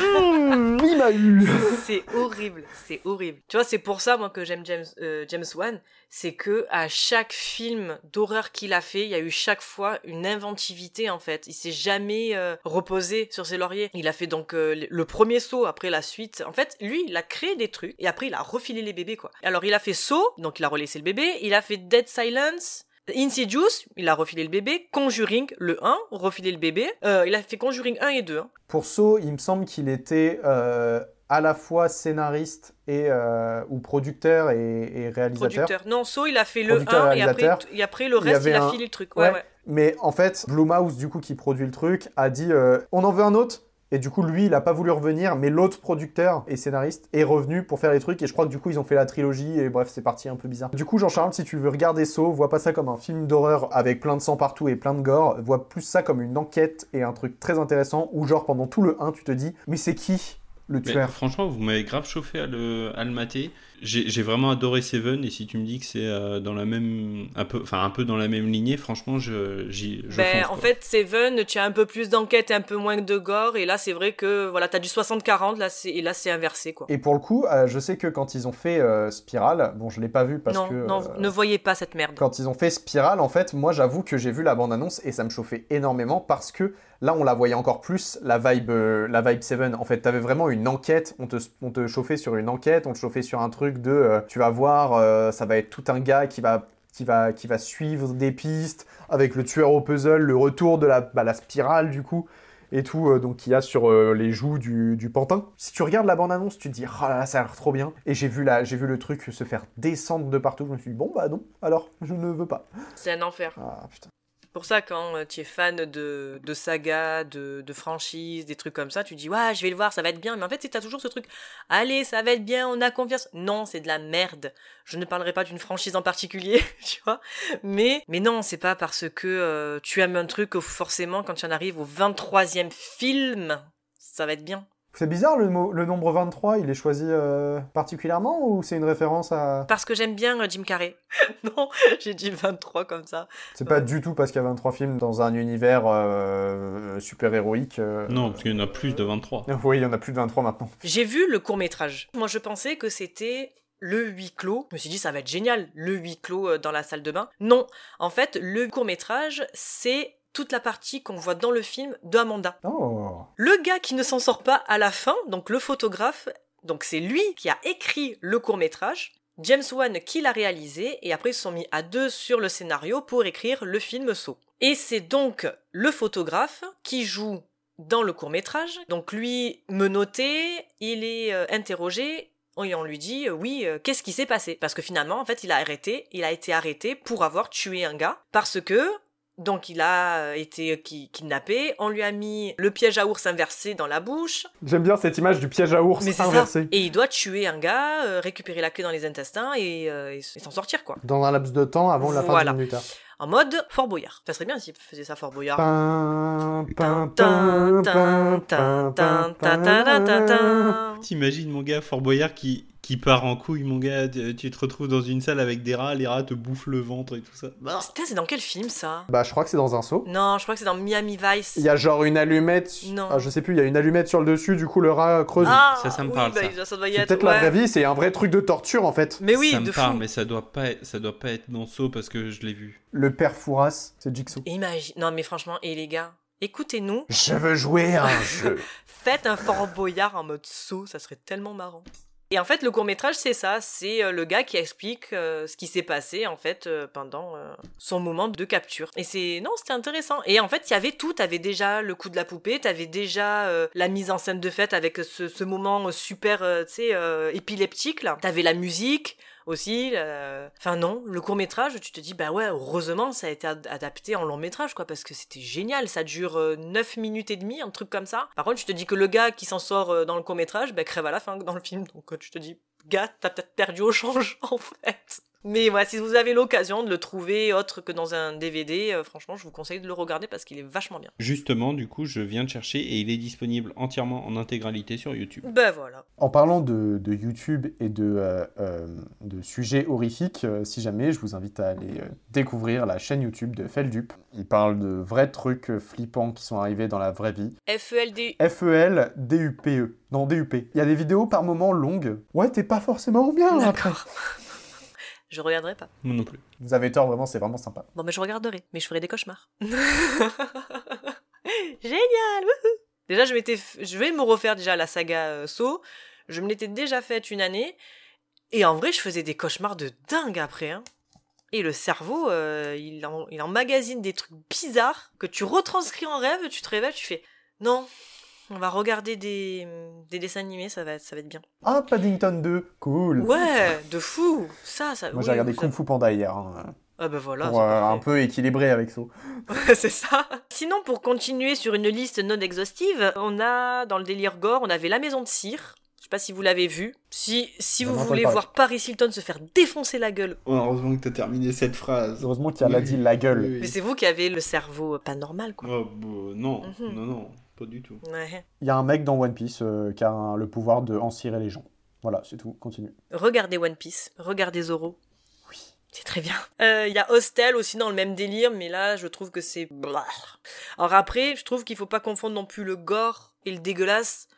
Mmh, il m'a eu. c'est horrible, c'est horrible. Tu vois, c'est pour ça moi que j'aime James euh, James Wan, c'est que à chaque film d'horreur qu'il a fait, il y a eu chaque fois une inventivité en fait. Il s'est jamais euh, reposé sur ses lauriers. Il a fait donc euh, le- premier saut, après la suite. En fait, lui, il a créé des trucs et après il a refilé les bébés quoi. Alors il a fait saut, donc il a relaissé le bébé. Il a fait Dead Silence. Insidious, il a refilé le bébé. Conjuring, le 1, refilé le bébé. Euh, il a fait Conjuring 1 et 2. hein. Pour So, il me semble qu'il était euh, à la fois scénariste et euh, ou producteur et, et réalisateur. Producteur. Non, So, il a fait le Producteur 1 et après, réalisateur. et après le Il y reste, il, avait a un- filé le truc. Ouais, ouais. Mais en fait, Blumhouse, du coup, qui produit le truc, a dit euh, on en veut un autre? Et du coup, lui, il a pas voulu revenir, mais l'autre producteur et scénariste est revenu pour faire les trucs. Et je crois que du coup, ils ont fait la trilogie. Et bref, c'est parti un peu bizarre. Du coup, Jean-Charles, si tu veux regarder Saw, vois pas ça comme un film d'horreur avec plein de sang partout et plein de gore. Vois plus ça comme une enquête et un truc très intéressant où, genre, pendant tout le 1, tu te dis mais c'est qui le Mais tueur? franchement, vous m'avez grave chauffé à le, à le mater. J'ai vraiment adoré Seven et si tu me dis que c'est euh, dans la même, un peu, enfin un peu dans la même lignée, franchement, je, j'y, je Ben, fonce, en quoi. fait, Seven, tu as un peu plus d'enquête et un peu moins de gore. Et là, c'est vrai que voilà, t'as du 60-40, là, c'est- et là, c'est inversé, quoi. Et pour le coup, euh, je sais que quand ils ont fait euh, Spiral, bon, je l'ai pas vu parce non, que. non, euh, ne voyez pas cette merde. Quand ils ont fait Spiral, en fait, moi j'avoue que j'ai vu la bande-annonce et ça me chauffait énormément parce que là on la voyait encore plus, la vibe, euh, la vibe Seven. En fait, t'avais vraiment une enquête, on te, on te chauffait sur une enquête, on te chauffait sur un truc de euh, tu vas voir, euh, ça va être tout un gars qui va, qui, va, qui va suivre des pistes avec le tueur au puzzle, le retour de la, bah, la spirale du coup. Et tout, euh, donc qu'il y a sur euh, les joues du, du pantin. Si tu regardes la bande-annonce, tu te dis, oh là là, ça a l'air trop bien. Et j'ai vu, la- j'ai vu le truc se faire descendre de partout. Je me suis dit, bon bah non, alors, je ne veux pas. C'est un enfer. Ah putain. Pour ça, quand euh, tu es fan de, saga, de, franchise, des trucs comme ça, tu dis, ouais, je vais le voir, ça va être bien. Mais en fait, t'as toujours ce truc, allez, ça va être bien, on a confiance. Non, c'est de la merde. Je ne parlerai pas d'une franchise en particulier, tu vois. Mais, mais non, c'est pas parce que euh, tu aimes un truc que forcément, quand tu en arrives au 23e film, ça va être bien. C'est bizarre le, mot- le nombre 23, il est choisi euh, particulièrement ou c'est une référence à. Parce que j'aime bien euh, Jim Carrey. non, j'ai dit 23 comme ça. C'est pas du tout parce qu'il y a 23 films dans un univers euh, super-héroïque. euh, Non, parce qu'il y en a plus de 23. Oui, il y en a plus de 23 maintenant. J'ai vu le court métrage. Moi, je pensais que c'était le huis clos. Je me suis dit, ça va être génial, le huis clos euh, dans la salle de bain. Non, en fait, le court métrage, c'est toute la partie qu'on voit dans le film d'Amanda. Oh Le gars qui ne s'en sort pas à la fin, donc le photographe, donc c'est lui qui a écrit le court métrage. James Wan qui l'a réalisé et après ils se sont mis à deux sur le scénario pour écrire le film Saw. Et c'est donc le photographe qui joue dans le court métrage. Donc lui menotté, il est euh, interrogé Et on lui dit euh, oui, euh, qu'est-ce qui s'est passé? Parce que finalement, en fait, il a arrêté, il a été arrêté pour avoir tué un gars parce que donc il a euh, été ki- kidnappé, on lui a mis le piège à ours inversé dans la bouche. J'aime bien cette image du piège à ours Mais c'est ça. inversé. Et il doit tuer un gars, euh, récupérer la clé dans les intestins et, euh, s'en sortir quoi. Dans un laps de temps avant la fin Voilà. du minuteur. En mode Fort Boyard. Ça serait bien s'il faisait ça Fort Boyard. T'imagines mon gars Fort Boyard qui, qui part en couille, mon gars, tu te retrouves dans une salle avec des rats, les rats te bouffent le ventre et tout ça. Putain, c'est dans quel film ça? Bah, je crois que c'est dans un seau. Non, je crois que c'est dans Miami Vice. Il y a genre une allumette. Non. Ah, je sais plus, il y a une allumette sur le dessus, du coup le rat creuse. Ah, Ça, ça me oui, parle, bah, ça. ça doit y c'est être. peut-être la vraie vie, c'est un vrai truc de torture en fait. Mais oui, ça de me parle, fou. mais ça doit pas, être- ça doit pas être dans Saw parce que je l'ai vu. Le père Fouras, c'est Jigsaw. Imagine. Non, mais franchement, et les gars, écoutez-nous. Je veux jouer à un jeu. Faites un Fort Boyard en mode saut, ça serait tellement marrant. Et en fait, le court métrage, c'est ça, c'est euh, le gars qui explique euh, ce qui s'est passé en fait euh, pendant son moment de capture. Et c'est non, c'était intéressant. Et en fait, il y avait tout. T'avais déjà le coup de la poupée, t'avais déjà la mise en scène de fête avec ce, ce moment super, tu sais, épileptique là. T'avais la musique aussi. euh, Enfin non, le court métrage, tu te dis bah ouais, heureusement ça a été ad- adapté en long métrage quoi, parce que c'était génial. Ça dure euh, 9 minutes et demie, un truc comme ça. Par contre, tu te dis que le gars qui s'en sort euh, dans le court métrage, bah crève à la fin dans le film. Donc euh, tu te dis, gars, t'as peut-être perdu au change en fait. Mais voilà, si vous avez l'occasion de le trouver autre que dans un DVD, euh, franchement, je vous conseille de le regarder parce qu'il est vachement bien. Justement, du coup, je viens de chercher et il est disponible entièrement en intégralité sur YouTube. Ben voilà. En parlant de, de YouTube et de, euh, euh, de sujets horrifiques, euh, si jamais, je vous invite à aller découvrir la chaîne YouTube de Feldup. Il parle de vrais trucs flippants qui sont arrivés dans la vraie vie. E FELD. F-E-L-D-U-P-E. Non, D-U-P. Il y a des vidéos par moments longues. Ouais, t'es pas forcément bien après. D'accord. Je regarderai pas. Moi non plus. Vous avez tort, vraiment, c'est vraiment sympa. Bon, mais je regarderai, mais je ferai des cauchemars. Génial wouhou Déjà, je, m'étais f- je vais me refaire déjà la saga euh, Saw. Je me l'étais déjà faite une année. Et en vrai, je faisais des cauchemars de dingue après. hein. Et le cerveau, euh, il, en, il emmagasine des trucs bizarres que tu retranscris en rêve, tu te réveilles, tu fais non, on va regarder des, des dessins animés, ça va, être- ça va être bien. Ah, Paddington 2, cool. Ouais, de fou Ça, ça. Moi, oui, j'ai regardé ça- Kung Fu Panda hier. hein, Ah ben voilà. pour euh, un peu équilibrer avec ça. c'est ça. Sinon, pour continuer sur une liste non exhaustive, on a dans le délire gore, on avait La Maison de Cire. Je sais pas si vous l'avez vu. Si, si vous voulez parler. voir Paris Hilton se faire défoncer la gueule, heureusement que t'as terminé cette phrase. Heureusement qu'il y a l'a dit la gueule. mais c'est vous qui avez le cerveau pas normal, quoi. Oh, bah, non, Mhm. non, non, pas du tout. Ouais. Il y a un mec dans One Piece euh, qui a un- le pouvoir de encirer les gens. Voilà, c'est tout. Continue. Regardez One Piece, regardez Zoro. Oui. C'est très bien. Euh, Il y a Hostel aussi dans le même délire, mais là, je trouve que c'est... Alors après, je trouve qu'il faut pas confondre non plus le gore et le dégueulasse.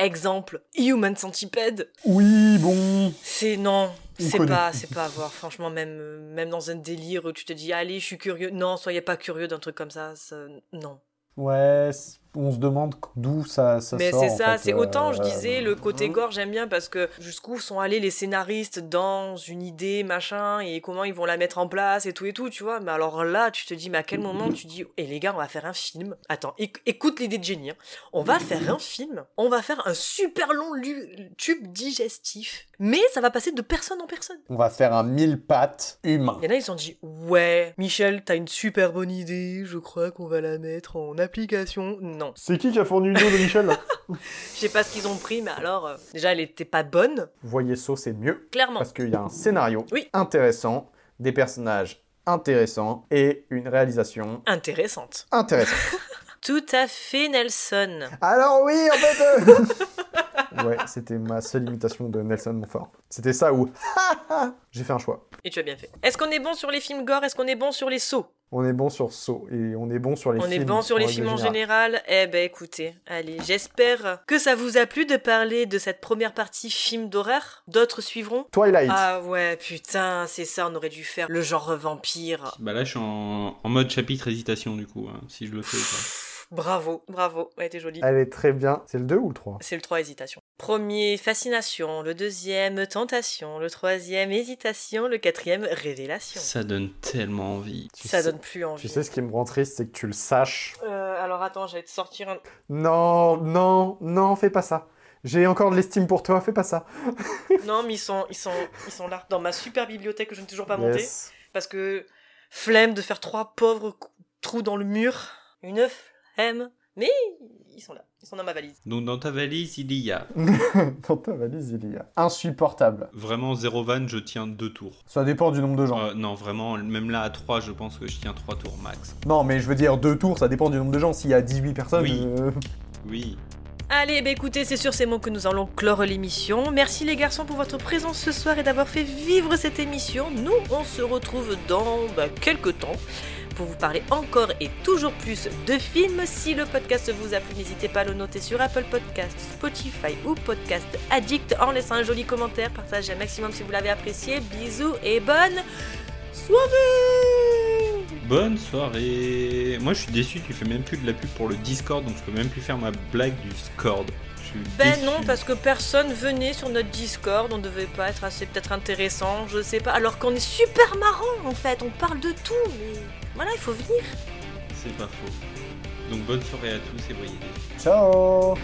Exemple, Human Centipede. Oui, bon. C'est non, On c'est pas, c'est pas à voir. Franchement, même, euh, même dans un délire où tu te dis, allez, je suis curieux. Non, soyez pas curieux d'un truc comme ça. ça- non. Ouais, on se demande d'où ça, ça Mais sort. c'est en ça, fait, c'est autant, je euh, disais, le côté gore, j'aime bien parce que jusqu'où sont allés les scénaristes dans une idée, machin, et comment ils vont la mettre en place et tout et tout, tu vois. Mais alors là, tu te dis, mais à quel moment tu dis, et les gars, on va faire un film. Attends, éc- écoute l'idée de génie. hein. On va faire un film, on va faire un super long tube digestif, mais ça va passer de personne en personne. On va faire un mille pattes humain. Il y en a, ils se sont dit, ouais, Michel, t'as une super bonne idée, je crois qu'on va la mettre en application. Non. C'est qui qui a fourni l'idée de Michel là Je sais pas ce qu'ils ont pris, mais alors, euh, déjà, elle était pas bonne. Voyez ça, c'est mieux. Clairement. Parce qu'il y a un scénario Oui. intéressant, des personnages intéressants et une réalisation Intéressante. intéressante. Tout à fait, Nelson. Alors oui, en fait... euh, ouais, c'était ma seule imitation de Nelson Montfort. C'était ça où... J'ai fait un choix. Et tu as bien fait. Est-ce qu'on est bon sur les films gore? Est-ce qu'on est bon sur les sauts? On est bon sur Saw et on est bon sur les On films. est bon sur les films en général Eh ben écoutez, allez, j'espère que ça vous a plu de parler de cette première partie film d'horreur. D'autres suivront Twilight. Ah ouais, putain, c'est ça, on aurait dû faire le genre vampire. Bah là, je suis en, en mode chapitre hésitation, du coup, hein, si je le fais ou pas. Bravo, bravo, ouais, t'es jolie. Elle est très bien. C'est le 2 ou le 3 C'est le 3 hésitation. Premier fascination, le deuxième tentation, le troisième hésitation, le quatrième révélation. Ça donne tellement envie. Ça sais- donne plus envie. Tu sais ce qui me rend triste, c'est que tu le saches. Euh, alors attends, j'allais te sortir un. Non, non, non, fais pas ça. J'ai encore de l'estime pour toi, fais pas ça. non, mais ils sont, ils, sont, ils sont là, dans ma super bibliothèque que je n'ai toujours pas montée. Yes. Parce que flemme de faire trois pauvres trous dans le mur. Une flemme. Mais ils sont là, ils sont dans ma valise. Donc dans ta valise, il y a Dans ta valise, il y a. Insupportable. vraiment zéro van, je tiens deux tours. Ça dépend du nombre de gens. Euh, non, vraiment, même là à 3, je pense que je tiens 3 tours max. Non, mais je veux dire, deux tours, ça dépend du nombre de gens. S'il y a 18 personnes. Oui. euh, Oui. Allez, bah écoutez, c'est sur ces mots que nous allons clore l'émission. Merci les garçons pour votre présence ce soir et d'avoir fait vivre cette émission. Nous, on se retrouve dans bah, quelques temps pour vous parler encore et toujours plus de films. Si le podcast vous a plu, n'hésitez pas à le noter sur Apple Podcast, Spotify ou Podcast Addict en laissant un joli commentaire. Partagez un maximum si vous l'avez apprécié. Bisous et bonne soirée Bonne soirée. Moi, je suis déçu, tu fais même plus de la pub pour le Discord, donc je peux même plus faire ma blague du Scord. Ben déçu. non, parce que personne venait sur notre Discord, on devait pas être assez peut-être intéressant, je sais pas. Alors qu'on est super marrant en fait, on parle de tout, mais voilà, il faut venir. C'est pas faux. Donc bonne soirée à tous et voyez Ciao